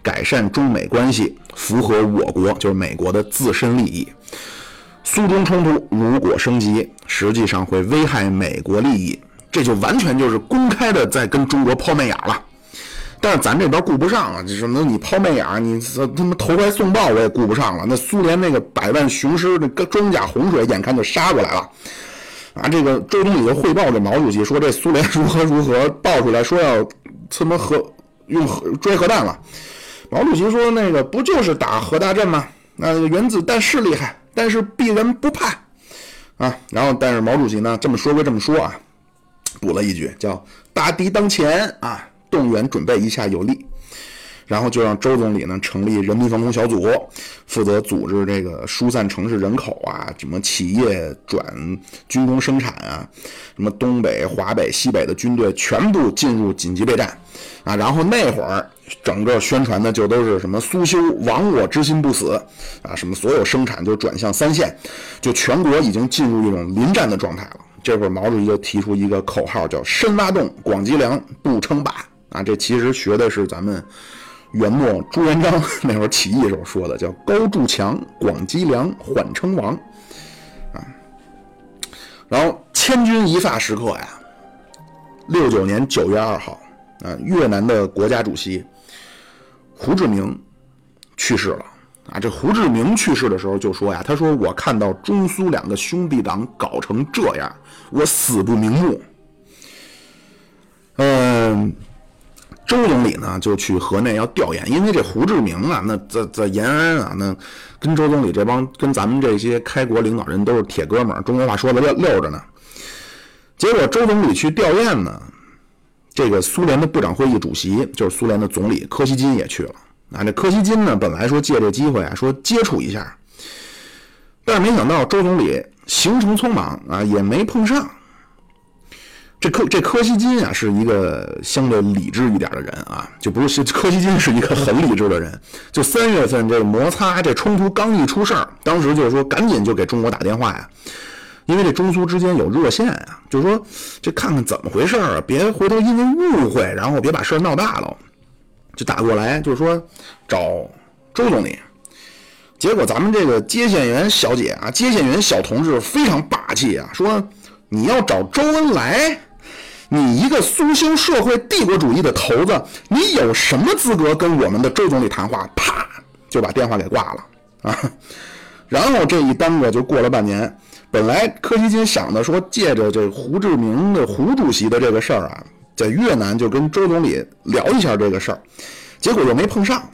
改善中美关系符合我国就是美国的自身利益。苏中冲突如果升级，实际上会危害美国利益，这就完全就是公开的在跟中国抛媚眼了。但是咱这边顾不上啊，这什么你抛媚眼，你他妈投怀送抱我也顾不上了。那苏联那个百万雄师，那装甲洪水眼看就杀过来了。啊，这个周总理就汇报给毛主席说，这苏联如何如何，报出来说要他妈核用核追核弹了。毛主席说，那个不就是打核大战吗？那原子弹是厉害。但是鄙人不怕，啊，然后但是毛主席呢这么说归这么说啊，补了一句叫大敌当前啊，动员准备一下有利，然后就让周总理呢成立人民防空小组，负责组织这个疏散城市人口啊，什么企业转军工生产啊，什么东北、华北、西北的军队全部进入紧急备战。啊，然后那会儿整个宣传的就都是什么苏修亡我之心不死啊，什么所有生产就转向三线，就全国已经进入一种临战的状态了。这会儿毛主席就提出一个口号，叫“深挖洞，广积粮，不称霸”。啊，这其实学的是咱们元末朱元璋 那会儿起义时候说的，叫“高筑墙，广积粮，缓称王”。啊，然后千钧一发时刻呀，六九年九月二号。啊，越南的国家主席胡志明去世了。啊，这胡志明去世的时候就说呀：“他说我看到中苏两个兄弟党搞成这样，我死不瞑目。”嗯，周总理呢就去河内要调研，因为这胡志明啊，那在在延安啊，那跟周总理这帮跟咱们这些开国领导人都是铁哥们儿，中国话说的溜溜着呢。结果周总理去吊唁呢。这个苏联的部长会议主席就是苏联的总理柯西金也去了啊。这柯西金呢，本来说借这机会啊，说接触一下，但是没想到周总理行程匆忙啊，也没碰上。这柯这柯西金啊，是一个相对理智一点的人啊，就不是柯西金是一个很理智的人。就三月份这摩擦这冲突刚一出事儿，当时就是说赶紧就给中国打电话呀，因为这中苏之间有热线啊，就是说这看看怎么回事儿啊，别回头因为误会，然后别把事儿闹大了，就打过来就是说找周总理。结果咱们这个接线员小姐啊，接线员小同志非常霸气啊，说你要找周恩来。你一个苏修社会帝国主义的头子，你有什么资格跟我们的周总理谈话？啪，就把电话给挂了啊！然后这一耽搁就过了半年。本来柯西金想的说，借着这胡志明的胡主席的这个事儿啊，在越南就跟周总理聊一下这个事儿，结果又没碰上，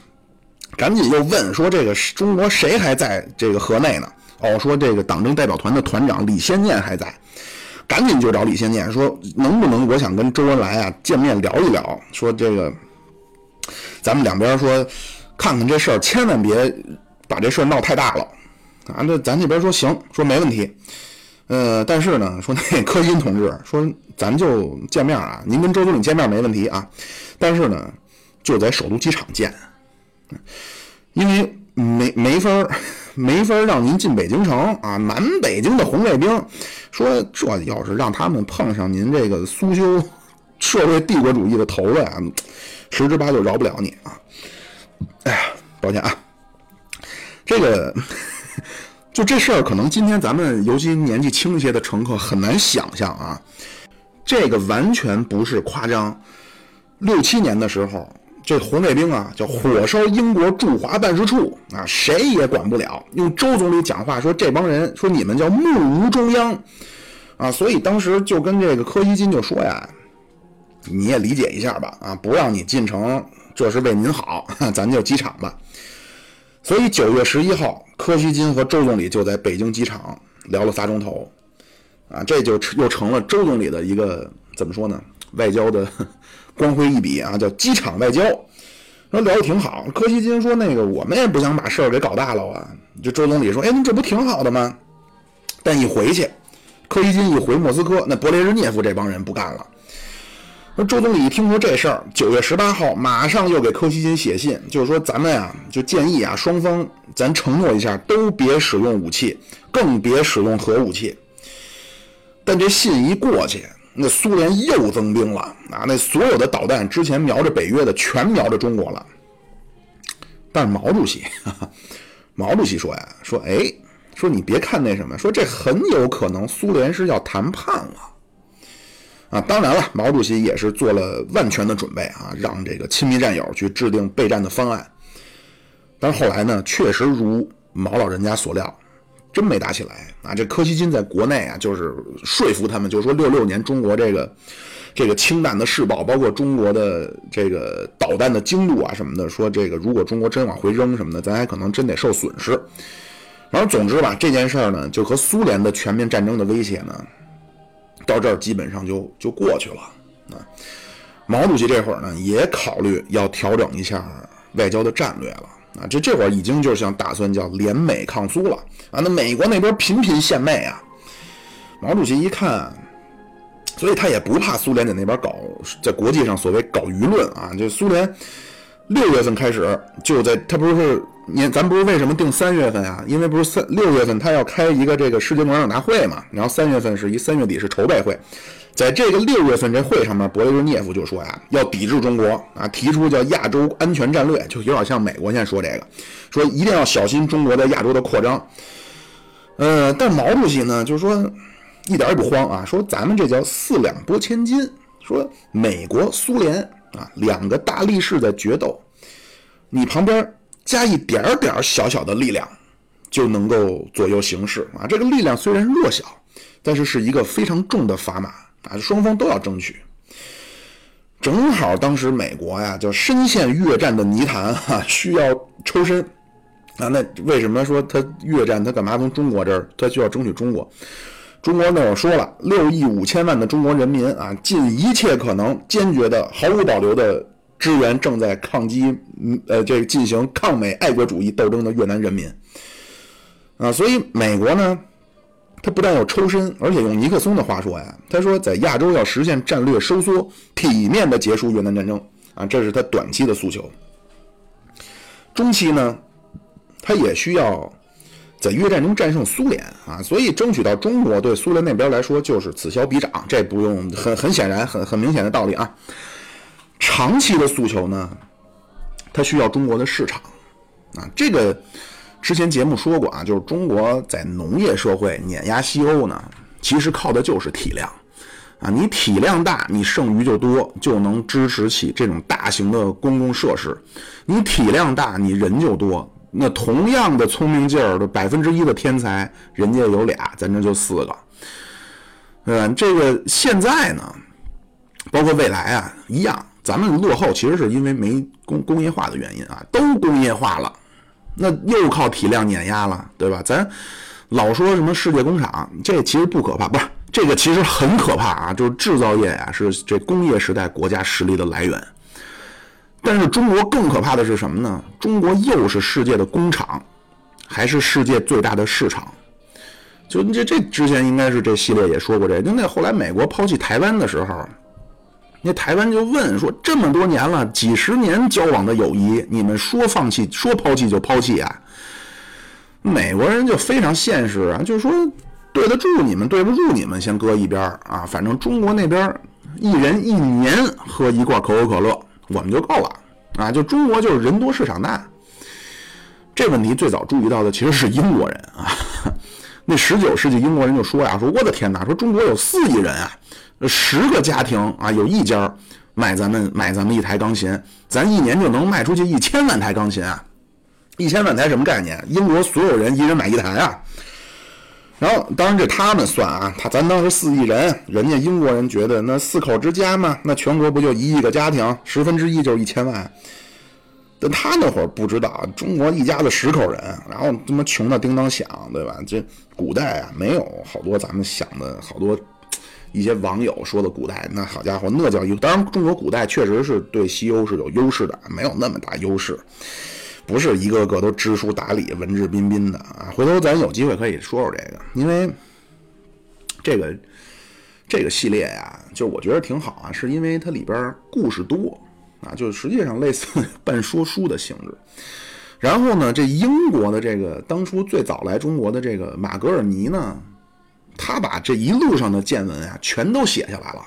赶紧又问说这个中国谁还在这个河内呢？哦，说这个党政代表团的团长李先念还在。赶紧就找李先念说，能不能我想跟周恩来啊见面聊一聊，说这个咱们两边说看看这事儿，千万别把这事儿闹太大了啊！那咱这边说行，说没问题。呃，但是呢，说那柯金同志说，咱就见面啊，您跟周总理见面没问题啊，但是呢，就在首都机场见，因为没没法儿。没法让您进北京城啊！南北京的红卫兵说，这要是让他们碰上您这个苏修社会帝国主义的头子呀，十之八九饶不了你啊！哎呀，抱歉啊，这个就这事儿，可能今天咱们尤其年纪轻一些的乘客很难想象啊，这个完全不是夸张。六七年的时候。这红卫兵啊，叫火烧英国驻华办事处啊，谁也管不了。用周总理讲话说，这帮人说你们叫目无中央啊，所以当时就跟这个柯西金就说呀，你也理解一下吧啊，不让你进城，这是为您好，咱就机场吧。所以九月十一号，柯西金和周总理就在北京机场聊了仨钟头啊，这就又成了周总理的一个怎么说呢，外交的。光辉一笔啊，叫机场外交，说聊得挺好。柯西金说：“那个我们也不想把事儿给搞大了啊。”就周总理说：“哎，您这不挺好的吗？”但一回去，柯西金一回莫斯科，那勃列日涅夫这帮人不干了。说周总理一听说这事儿，九月十八号马上又给柯西金写信，就是说咱们呀，就建议啊，双方咱承诺一下，都别使用武器，更别使用核武器。但这信一过去。那苏联又增兵了啊！那所有的导弹之前瞄着北约的，全瞄着中国了。但是毛主席，毛主席说呀，说哎，说你别看那什么，说这很有可能苏联是要谈判了啊！当然了，毛主席也是做了万全的准备啊，让这个亲密战友去制定备战的方案。但是后来呢，确实如毛老人家所料。真没打起来啊！这柯西金在国内啊，就是说服他们，就说六六年中国这个这个氢弹的试爆，包括中国的这个导弹的精度啊什么的，说这个如果中国真往回扔什么的，咱还可能真得受损失。然后总之吧，这件事儿呢，就和苏联的全面战争的威胁呢，到这儿基本上就就过去了啊。毛主席这会儿呢，也考虑要调整一下外交的战略了。啊，这这会儿已经就想打算叫联美抗苏了啊！那美国那边频频献媚啊，毛主席一看，所以他也不怕苏联在那边搞，在国际上所谓搞舆论啊。就苏联六月份开始就在，他不是你，咱不是为什么定三月份啊？因为不是三六月份他要开一个这个世界共产党大会嘛，然后三月份是一三月底是筹备会。在这个六月份这会上面，勃列日涅夫就说呀，要抵制中国啊，提出叫亚洲安全战略，就有点像美国现在说这个，说一定要小心中国在亚洲的扩张。呃，但毛主席呢，就是说一点也不慌啊，说咱们这叫四两拨千斤，说美国、苏联啊两个大力士在决斗，你旁边加一点点小小的力量，就能够左右形势啊。这个力量虽然弱小，但是是一个非常重的砝码。啊，双方都要争取。正好当时美国呀，就深陷越战的泥潭哈，需要抽身。啊，那为什么说他越战，他干嘛从中国这儿，他需要争取中国？中国那我说了，六亿五千万的中国人民啊，尽一切可能，坚决的、毫无保留的支援正在抗击，呃，这进行抗美爱国主义斗争的越南人民。啊，所以美国呢？他不但要抽身，而且用尼克松的话说呀，他说在亚洲要实现战略收缩，体面的结束越南战争啊，这是他短期的诉求。中期呢，他也需要在越战中战胜苏联啊，所以争取到中国对苏联那边来说就是此消彼长，这不用很很显然很很明显的道理啊。长期的诉求呢，他需要中国的市场啊，这个。之前节目说过啊，就是中国在农业社会碾压西欧呢，其实靠的就是体量啊。你体量大，你剩余就多，就能支持起这种大型的公共设施。你体量大，你人就多。那同样的聪明劲儿的百分之一的天才，人家有俩，咱这就四个。嗯，这个现在呢，包括未来啊，一样，咱们落后其实是因为没工工业化的原因啊，都工业化了。那又靠体量碾压了，对吧？咱老说什么世界工厂，这其实不可怕，不是这个其实很可怕啊！就是制造业呀，是这工业时代国家实力的来源。但是中国更可怕的是什么呢？中国又是世界的工厂，还是世界最大的市场。就这这之前应该是这系列也说过这，就那后来美国抛弃台湾的时候。那台湾就问说：“这么多年了，几十年交往的友谊，你们说放弃、说抛弃就抛弃啊？”美国人就非常现实啊，就是说对得住你们，对不住你们，先搁一边啊。反正中国那边一人一年喝一罐可口可乐，我们就够了啊。就中国就是人多市场大，这问题最早注意到的其实是英国人啊。那十九世纪英国人就说呀：“说我的天哪，说中国有四亿人啊。”十个家庭啊，有一家买咱们买咱们一台钢琴，咱一年就能卖出去一千万台钢琴啊！一千万台什么概念？英国所有人一人买一台啊！然后，当然这他们算啊，他咱当时四亿人，人家英国人觉得那四口之家嘛，那全国不就一亿个家庭，十分之一就是一千万。但他那会儿不知道，中国一家子十口人，然后他妈穷的叮当响，对吧？这古代啊，没有好多咱们想的好多。一些网友说的古代，那好家伙，那叫优。当然，中国古代确实是对西欧是有优势的，没有那么大优势，不是一个个都知书达理、文质彬彬的啊。回头咱有机会可以说说这个，因为这个这个系列呀，就我觉得挺好啊，是因为它里边故事多啊，就是实际上类似半说书的性质。然后呢，这英国的这个当初最早来中国的这个马格尔尼呢。他把这一路上的见闻啊，全都写下来了，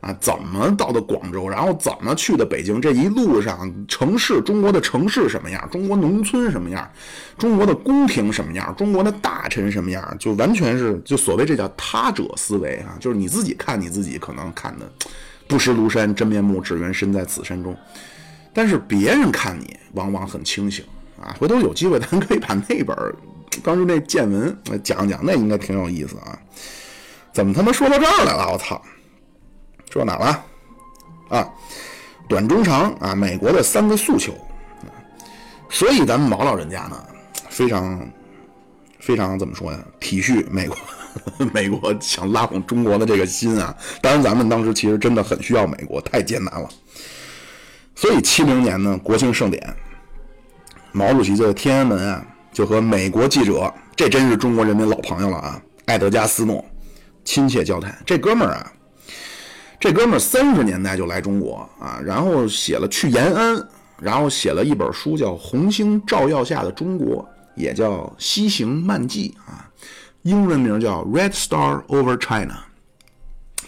啊，怎么到的广州，然后怎么去的北京，这一路上城市，中国的城市什么样，中国农村什么样，中国的宫廷什么样，中国的大臣什么样，就完全是就所谓这叫他者思维啊，就是你自己看你自己可能看的不识庐山真面目，只缘身在此山中，但是别人看你往往很清醒啊，回头有机会咱可以把那本。当时那见闻讲讲，那应该挺有意思啊！怎么他妈说到这儿来了？我操！说到哪了？啊，短中长啊，美国的三个诉求。所以咱们毛老人家呢，非常非常怎么说呀？体恤美国，美国想拉拢中国的这个心啊！当然，咱们当时其实真的很需要美国，太艰难了。所以七零年呢，国庆盛典，毛主席在天安门啊。就和美国记者，这真是中国人民老朋友了啊！艾德加·斯诺亲切交谈。这哥们儿啊，这哥们儿三十年代就来中国啊，然后写了去延安，然后写了一本书叫《红星照耀下的中国》，也叫《西行漫记》啊，英文名叫《Red Star Over China》。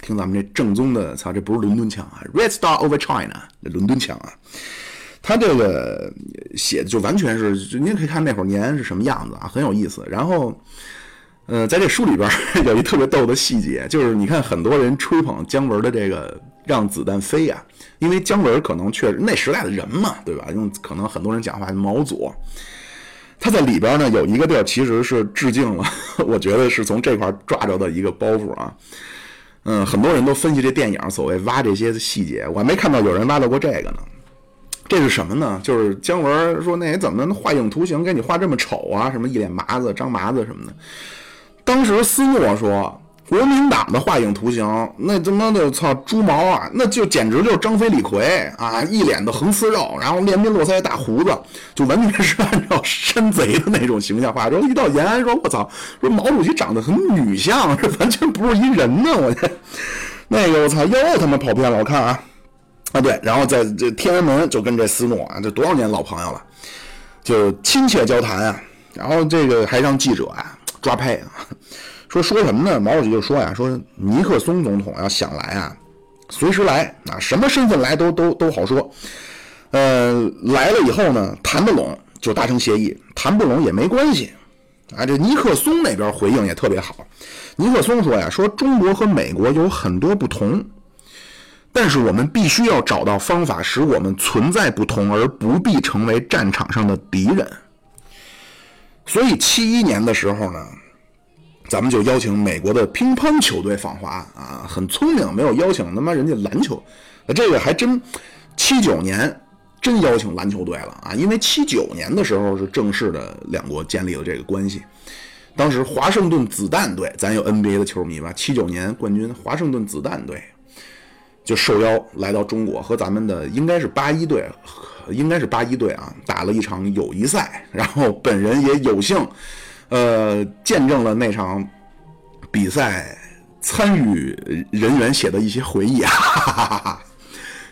听咱们这正宗的，操，这不是伦敦腔啊，《Red Star Over China》这伦敦腔啊。他这个写的就完全是，您可以看那会儿年是什么样子啊，很有意思。然后，呃，在这书里边 有一特别逗的细节，就是你看很多人吹捧姜文的这个让子弹飞呀，因为姜文可能确实那时代的人嘛，对吧？用可能很多人讲话毛左，他在里边呢有一个地儿其实是致敬了，我觉得是从这块抓着的一个包袱啊。嗯，很多人都分析这电影，所谓挖这些细节，我还没看到有人挖到过这个呢。这是什么呢？就是姜文说那怎么画影图形给你画这么丑啊？什么一脸麻子、张麻子什么的。当时斯诺说，国民党的画影图形，那他妈的操猪毛啊！那就简直就是张飞李逵啊，一脸的横丝肉，然后连鬓络腮大胡子，就完全是按照山贼的那种形象画。然后一到延安，说我操，说毛主席长得很女相，这 完全不是一人呢！我这 那个我操，又他妈跑偏了。我看啊啊对，然后在这天安门就跟这斯诺啊，这多少年老朋友了，就亲切交谈啊，然后这个还让记者啊抓拍啊。说说什么呢？毛主席就说呀：“说尼克松总统要想来啊，随时来啊，什么身份来都都都好说。呃，来了以后呢，谈得拢就达成协议，谈不拢也没关系。啊，这尼克松那边回应也特别好。尼克松说呀：说中国和美国有很多不同，但是我们必须要找到方法，使我们存在不同，而不必成为战场上的敌人。所以七一年的时候呢。”咱们就邀请美国的乒乓球队访华啊，很聪明，没有邀请他妈人家篮球，这个还真七九年真邀请篮球队了啊，因为七九年的时候是正式的两国建立了这个关系，当时华盛顿子弹队，咱有 NBA 的球迷吧，七九年冠军华盛顿子弹队就受邀来到中国，和咱们的应该是八一队，应该是八一队啊，打了一场友谊赛，然后本人也有幸。呃，见证了那场比赛参与人员写的一些回忆啊，哈哈哈哈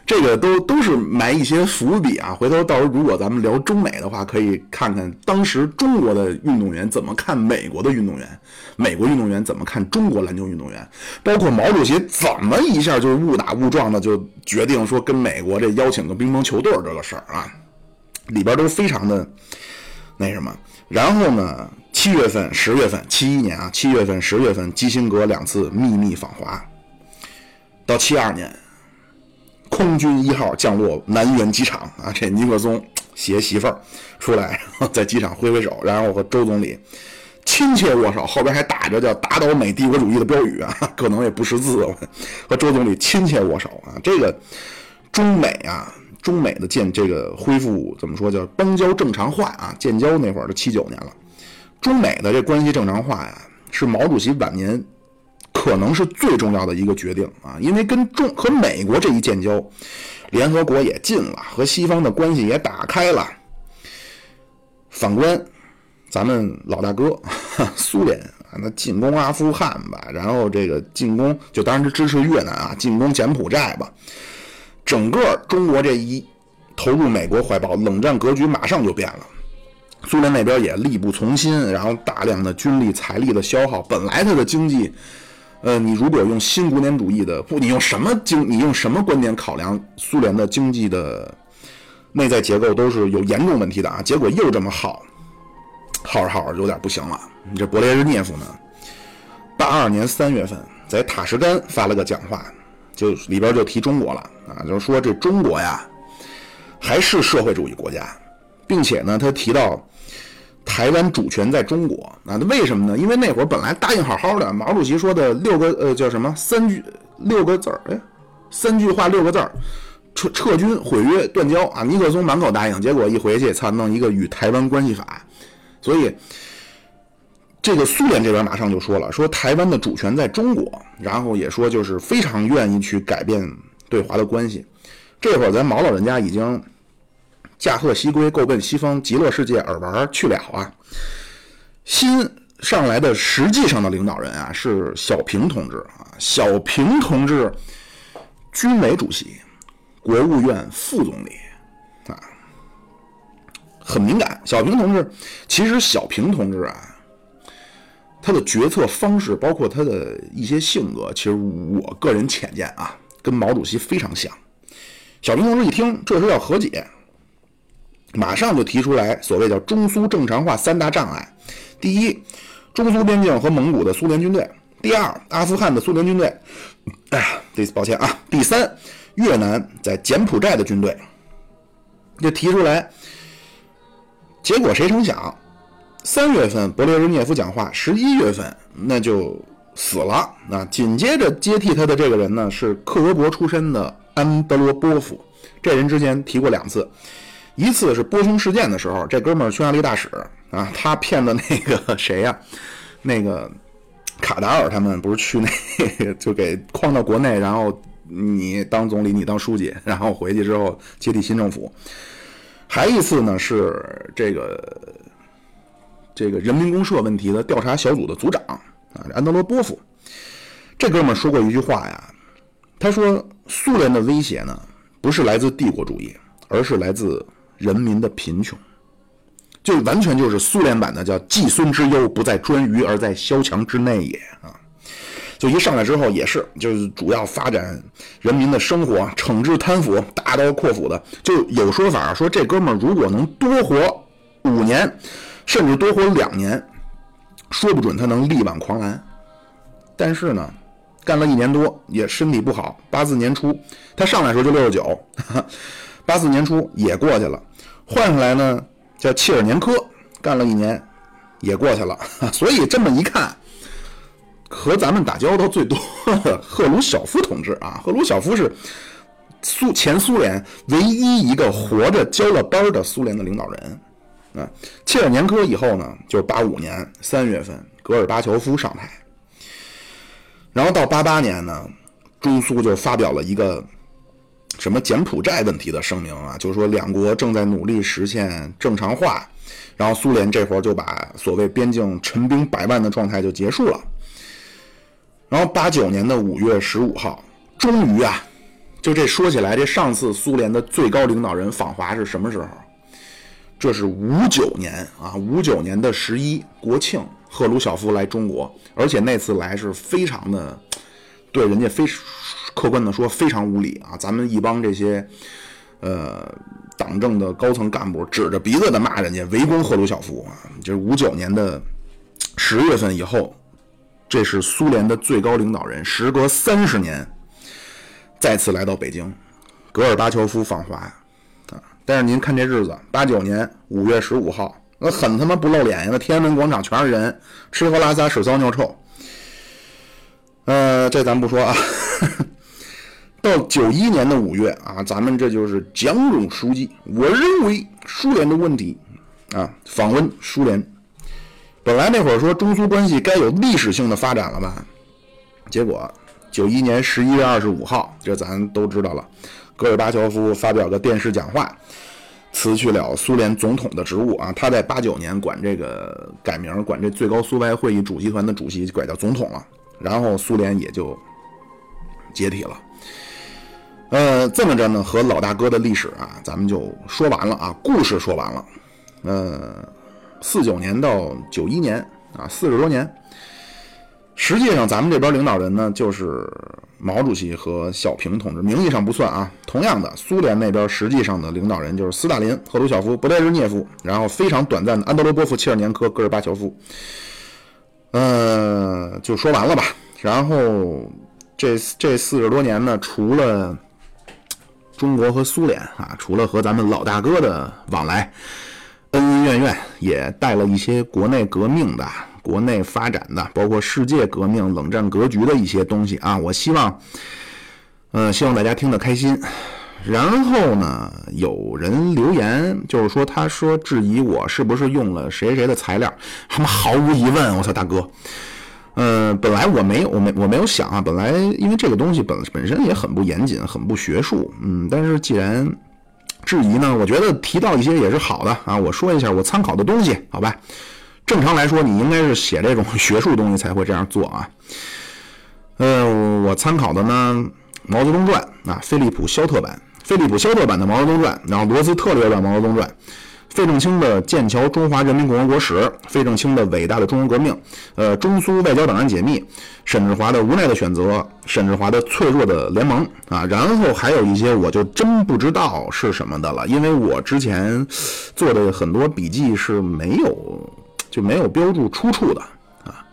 这个都都是埋一些伏笔啊。回头到时候如果咱们聊中美的话，可以看看当时中国的运动员怎么看美国的运动员，美国运动员怎么看中国篮球运动员，包括毛主席怎么一下就误打误撞的就决定说跟美国这邀请个乒乓球队这个事儿啊，里边都非常的那什么。然后呢？七月份、十月份，七一年啊，七月份、十月份，基辛格两次秘密访华。到七二年，空军一号降落南苑机场啊，这尼克松携媳妇儿出来，在机场挥挥手，然后和周总理亲切握手，后边还打着叫“打倒美帝国主义”的标语啊，可能也不识字，和周总理亲切握手啊。这个中美啊。中美的建这个恢复怎么说叫邦交正常化啊？建交那会儿都七九年了，中美的这关系正常化呀，是毛主席晚年可能是最重要的一个决定啊！因为跟中和美国这一建交，联合国也进了，和西方的关系也打开了。反观咱们老大哥苏联啊，那进攻阿富汗吧，然后这个进攻就当然是支持越南啊，进攻柬埔寨吧。整个中国这一投入美国怀抱，冷战格局马上就变了。苏联那边也力不从心，然后大量的军力财力的消耗。本来它的经济，呃，你如果用新古典主义的不，你用什么经，你用什么观点考量苏联的经济的内在结构都是有严重问题的啊。结果又这么耗，耗着耗着有点不行了。你这勃列日涅夫呢，八二年三月份在塔什干发了个讲话。就里边就提中国了啊，就是说这中国呀，还是社会主义国家，并且呢，他提到台湾主权在中国啊，那为什么呢？因为那会儿本来答应好好的，毛主席说的六个呃叫什么三句六个字儿，哎，三句话六个字儿，撤撤军毁约断交啊，尼克松满口答应，结果一回去才弄一个与台湾关系法，所以。这个苏联这边马上就说了，说台湾的主权在中国，然后也说就是非常愿意去改变对华的关系。这会儿咱毛老人家已经驾鹤西归，够奔西方极乐世界而玩去了啊。新上来的实际上的领导人啊是小平同志啊，小平同志，军委主席，国务院副总理啊，很敏感。小平同志，其实小平同志啊。他的决策方式，包括他的一些性格，其实我个人浅见啊，跟毛主席非常像。小平同志一听这是要和解，马上就提出来所谓叫中苏正常化三大障碍：第一，中苏边境和蒙古的苏联军队；第二，阿富汗的苏联军队；哎呀，对，抱歉啊；第三，越南在柬埔寨的军队。就提出来，结果谁成想？三月份，勃列日涅夫讲话；十一月份，那就死了。那紧接着接替他的这个人呢，是克格勃出身的安德罗波夫。这人之前提过两次，一次是波匈事件的时候，这哥们儿匈牙利大使啊，他骗的那个 谁呀？那个卡达尔他们不是去那就给诓到国内，然后你当总理，你当书记，然后回去之后接替新政府。还一次呢是这个这个人民公社问题的调查小组的组长啊，安德罗波夫。这哥们说过一句话呀，他说苏联的威胁呢不是来自帝国主义，而是来自人民的贫穷。就完全就是苏联版的，叫“季孙之忧不在颛臾，而在萧墙之内也”啊！就一上来之后也是，就是主要发展人民的生活，惩治贪腐，大刀阔斧的。就有说法说，这哥们儿如果能多活五年，甚至多活两年，说不准他能力挽狂澜。但是呢，干了一年多也身体不好。八四年初，他上来时候就六十九，八四年初也过去了，换下来呢。叫切尔年科，干了一年，也过去了。所以这么一看，和咱们打交道最多的赫鲁晓夫同志啊，赫鲁晓夫是苏前苏联唯一一个活着交了班的苏联的领导人啊。切尔年科以后呢，就是八五年三月份，戈尔巴乔夫上台，然后到八八年呢，中苏就发表了一个。什么柬埔寨问题的声明啊？就是说两国正在努力实现正常化，然后苏联这会儿就把所谓边境陈兵百万的状态就结束了。然后八九年的五月十五号，终于啊，就这说起来，这上次苏联的最高领导人访华是什么时候？这是五九年啊，五九年的十一国庆，赫鲁晓夫来中国，而且那次来是非常的对人家非。客观的说，非常无理啊！咱们一帮这些，呃，党政的高层干部指着鼻子的骂人家，围攻赫鲁晓夫啊！就是五九年的十月份以后，这是苏联的最高领导人，时隔三十年再次来到北京，戈尔巴乔夫访华啊！但是您看这日子，八九年五月十五号，那很他妈不露脸呀！那天安门广场全是人，吃喝拉撒，屎骚尿臭。呃，这咱不说啊。到九一年的五月啊，咱们这就是蒋总书记，我认为苏联的问题啊，访问苏联。本来那会儿说中苏关系该有历史性的发展了吧，结果九一年十一月二十五号，这咱都知道了，戈尔巴乔夫发表个电视讲话，辞去了苏联总统的职务啊。他在八九年管这个改名，管这最高苏维埃会议主席团的主席改叫总统了，然后苏联也就解体了。呃，这么着呢，和老大哥的历史啊，咱们就说完了啊，故事说完了。呃，四九年到九一年啊，四十多年。实际上，咱们这边领导人呢，就是毛主席和小平同志，名义上不算啊。同样的，苏联那边实际上的领导人就是斯大林、赫鲁晓夫、布列日涅夫，然后非常短暂的安德罗波夫、切尔年科、戈尔巴乔夫。呃，就说完了吧。然后这这四十多年呢，除了中国和苏联啊，除了和咱们老大哥的往来，恩恩怨怨，也带了一些国内革命的、国内发展的，包括世界革命、冷战格局的一些东西啊。我希望，呃，希望大家听得开心。然后呢，有人留言，就是说，他说质疑我是不是用了谁谁的材料，他们毫无疑问，我操，大哥。嗯，本来我没有，我没我没有想啊。本来因为这个东西本本身也很不严谨，很不学术。嗯，但是既然质疑呢，我觉得提到一些也是好的啊。我说一下我参考的东西，好吧？正常来说，你应该是写这种学术东西才会这样做啊。呃，我参考的呢，《毛泽东传》啊，菲利普肖特版，菲利普肖特版的《毛泽东传》，然后罗斯特略版《毛泽东传》。费正清的《剑桥中华人民共和国史》，费正清的《伟大的中国革命》，呃，中苏外交档案解密，沈志华的《无奈的选择》，沈志华的《脆弱的联盟》啊，然后还有一些我就真不知道是什么的了，因为我之前做的很多笔记是没有就没有标注出处的啊。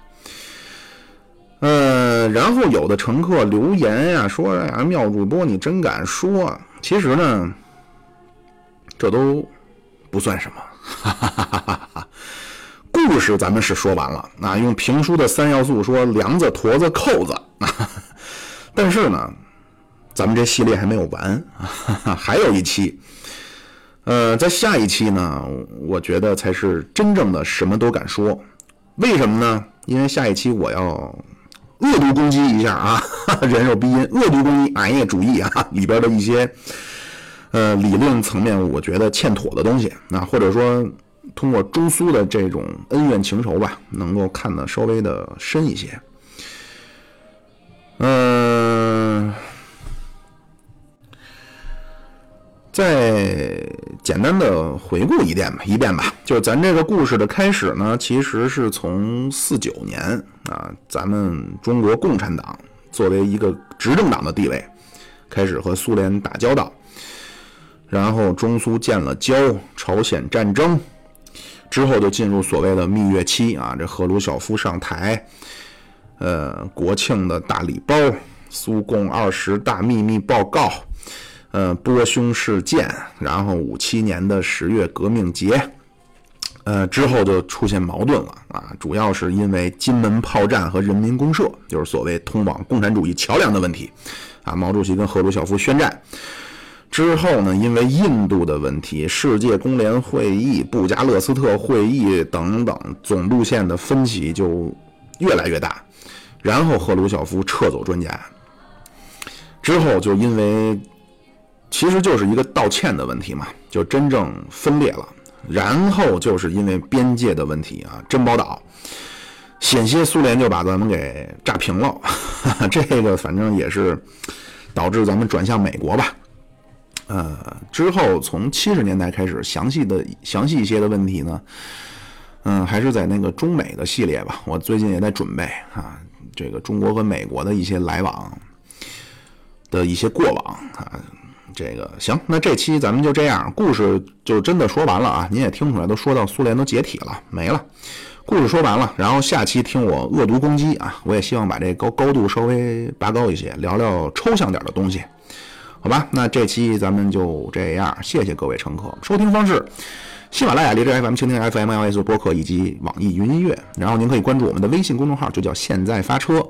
呃，然后有的乘客留言呀，说呀，妙主播你真敢说，其实呢，这都。不算什么，故事咱们是说完了。那用评书的三要素说：梁子、坨子、扣子。但是呢，咱们这系列还没有完，还有一期。呃，在下一期呢，我觉得才是真正的什么都敢说。为什么呢？因为下一期我要恶毒攻击一下啊，人肉逼音，恶毒攻击俺也主义啊里边的一些呃理论层面我觉得欠妥的东西，那或者说通过中苏的这种恩怨情仇吧，能够看得稍微的深一些。嗯。再简单的回顾一遍吧，一遍吧。就是咱这个故事的开始呢，其实是从四九年啊，咱们中国共产党作为一个执政党的地位，开始和苏联打交道，然后中苏建了交，朝鲜战争之后就进入所谓的蜜月期啊。这赫鲁晓夫上台，呃，国庆的大礼包，苏共二十大秘密报告。呃，波匈事件，然后五七年的十月革命节，呃，之后就出现矛盾了啊，主要是因为金门炮战和人民公社，就是所谓通往共产主义桥梁的问题，啊，毛主席跟赫鲁晓夫宣战之后呢，因为印度的问题、世界工联会议、布加勒斯特会议等等，总路线的分歧就越来越大，然后赫鲁晓夫撤走专家，之后就因为。其实就是一个道歉的问题嘛，就真正分裂了。然后就是因为边界的问题啊，珍宝岛险些苏联就把咱们给炸平了。这个反正也是导致咱们转向美国吧。呃，之后从七十年代开始，详细的详细一些的问题呢，嗯，还是在那个中美的系列吧。我最近也在准备啊，这个中国和美国的一些来往的一些过往啊。这个行，那这期咱们就这样，故事就真的说完了啊！您也听出来，都说到苏联都解体了，没了。故事说完了，然后下期听我恶毒攻击啊！我也希望把这高高度稍微拔高一些，聊聊抽象点的东西，好吧？那这期咱们就这样，谢谢各位乘客。收听方式：喜马拉雅、荔枝 FM、蜻蜓 FM、iOS 播客以及网易云音乐。然后您可以关注我们的微信公众号，就叫现在发车，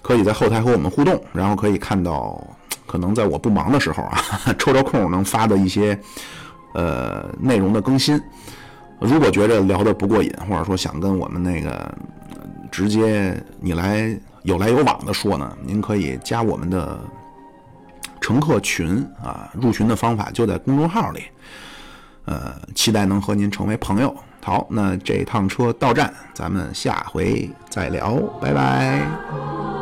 可以在后台和我们互动，然后可以看到。可能在我不忙的时候啊，抽着空能发的一些呃内容的更新。如果觉着聊的不过瘾，或者说想跟我们那个直接你来有来有往的说呢，您可以加我们的乘客群啊，入群的方法就在公众号里。呃，期待能和您成为朋友。好，那这趟车到站，咱们下回再聊，拜拜。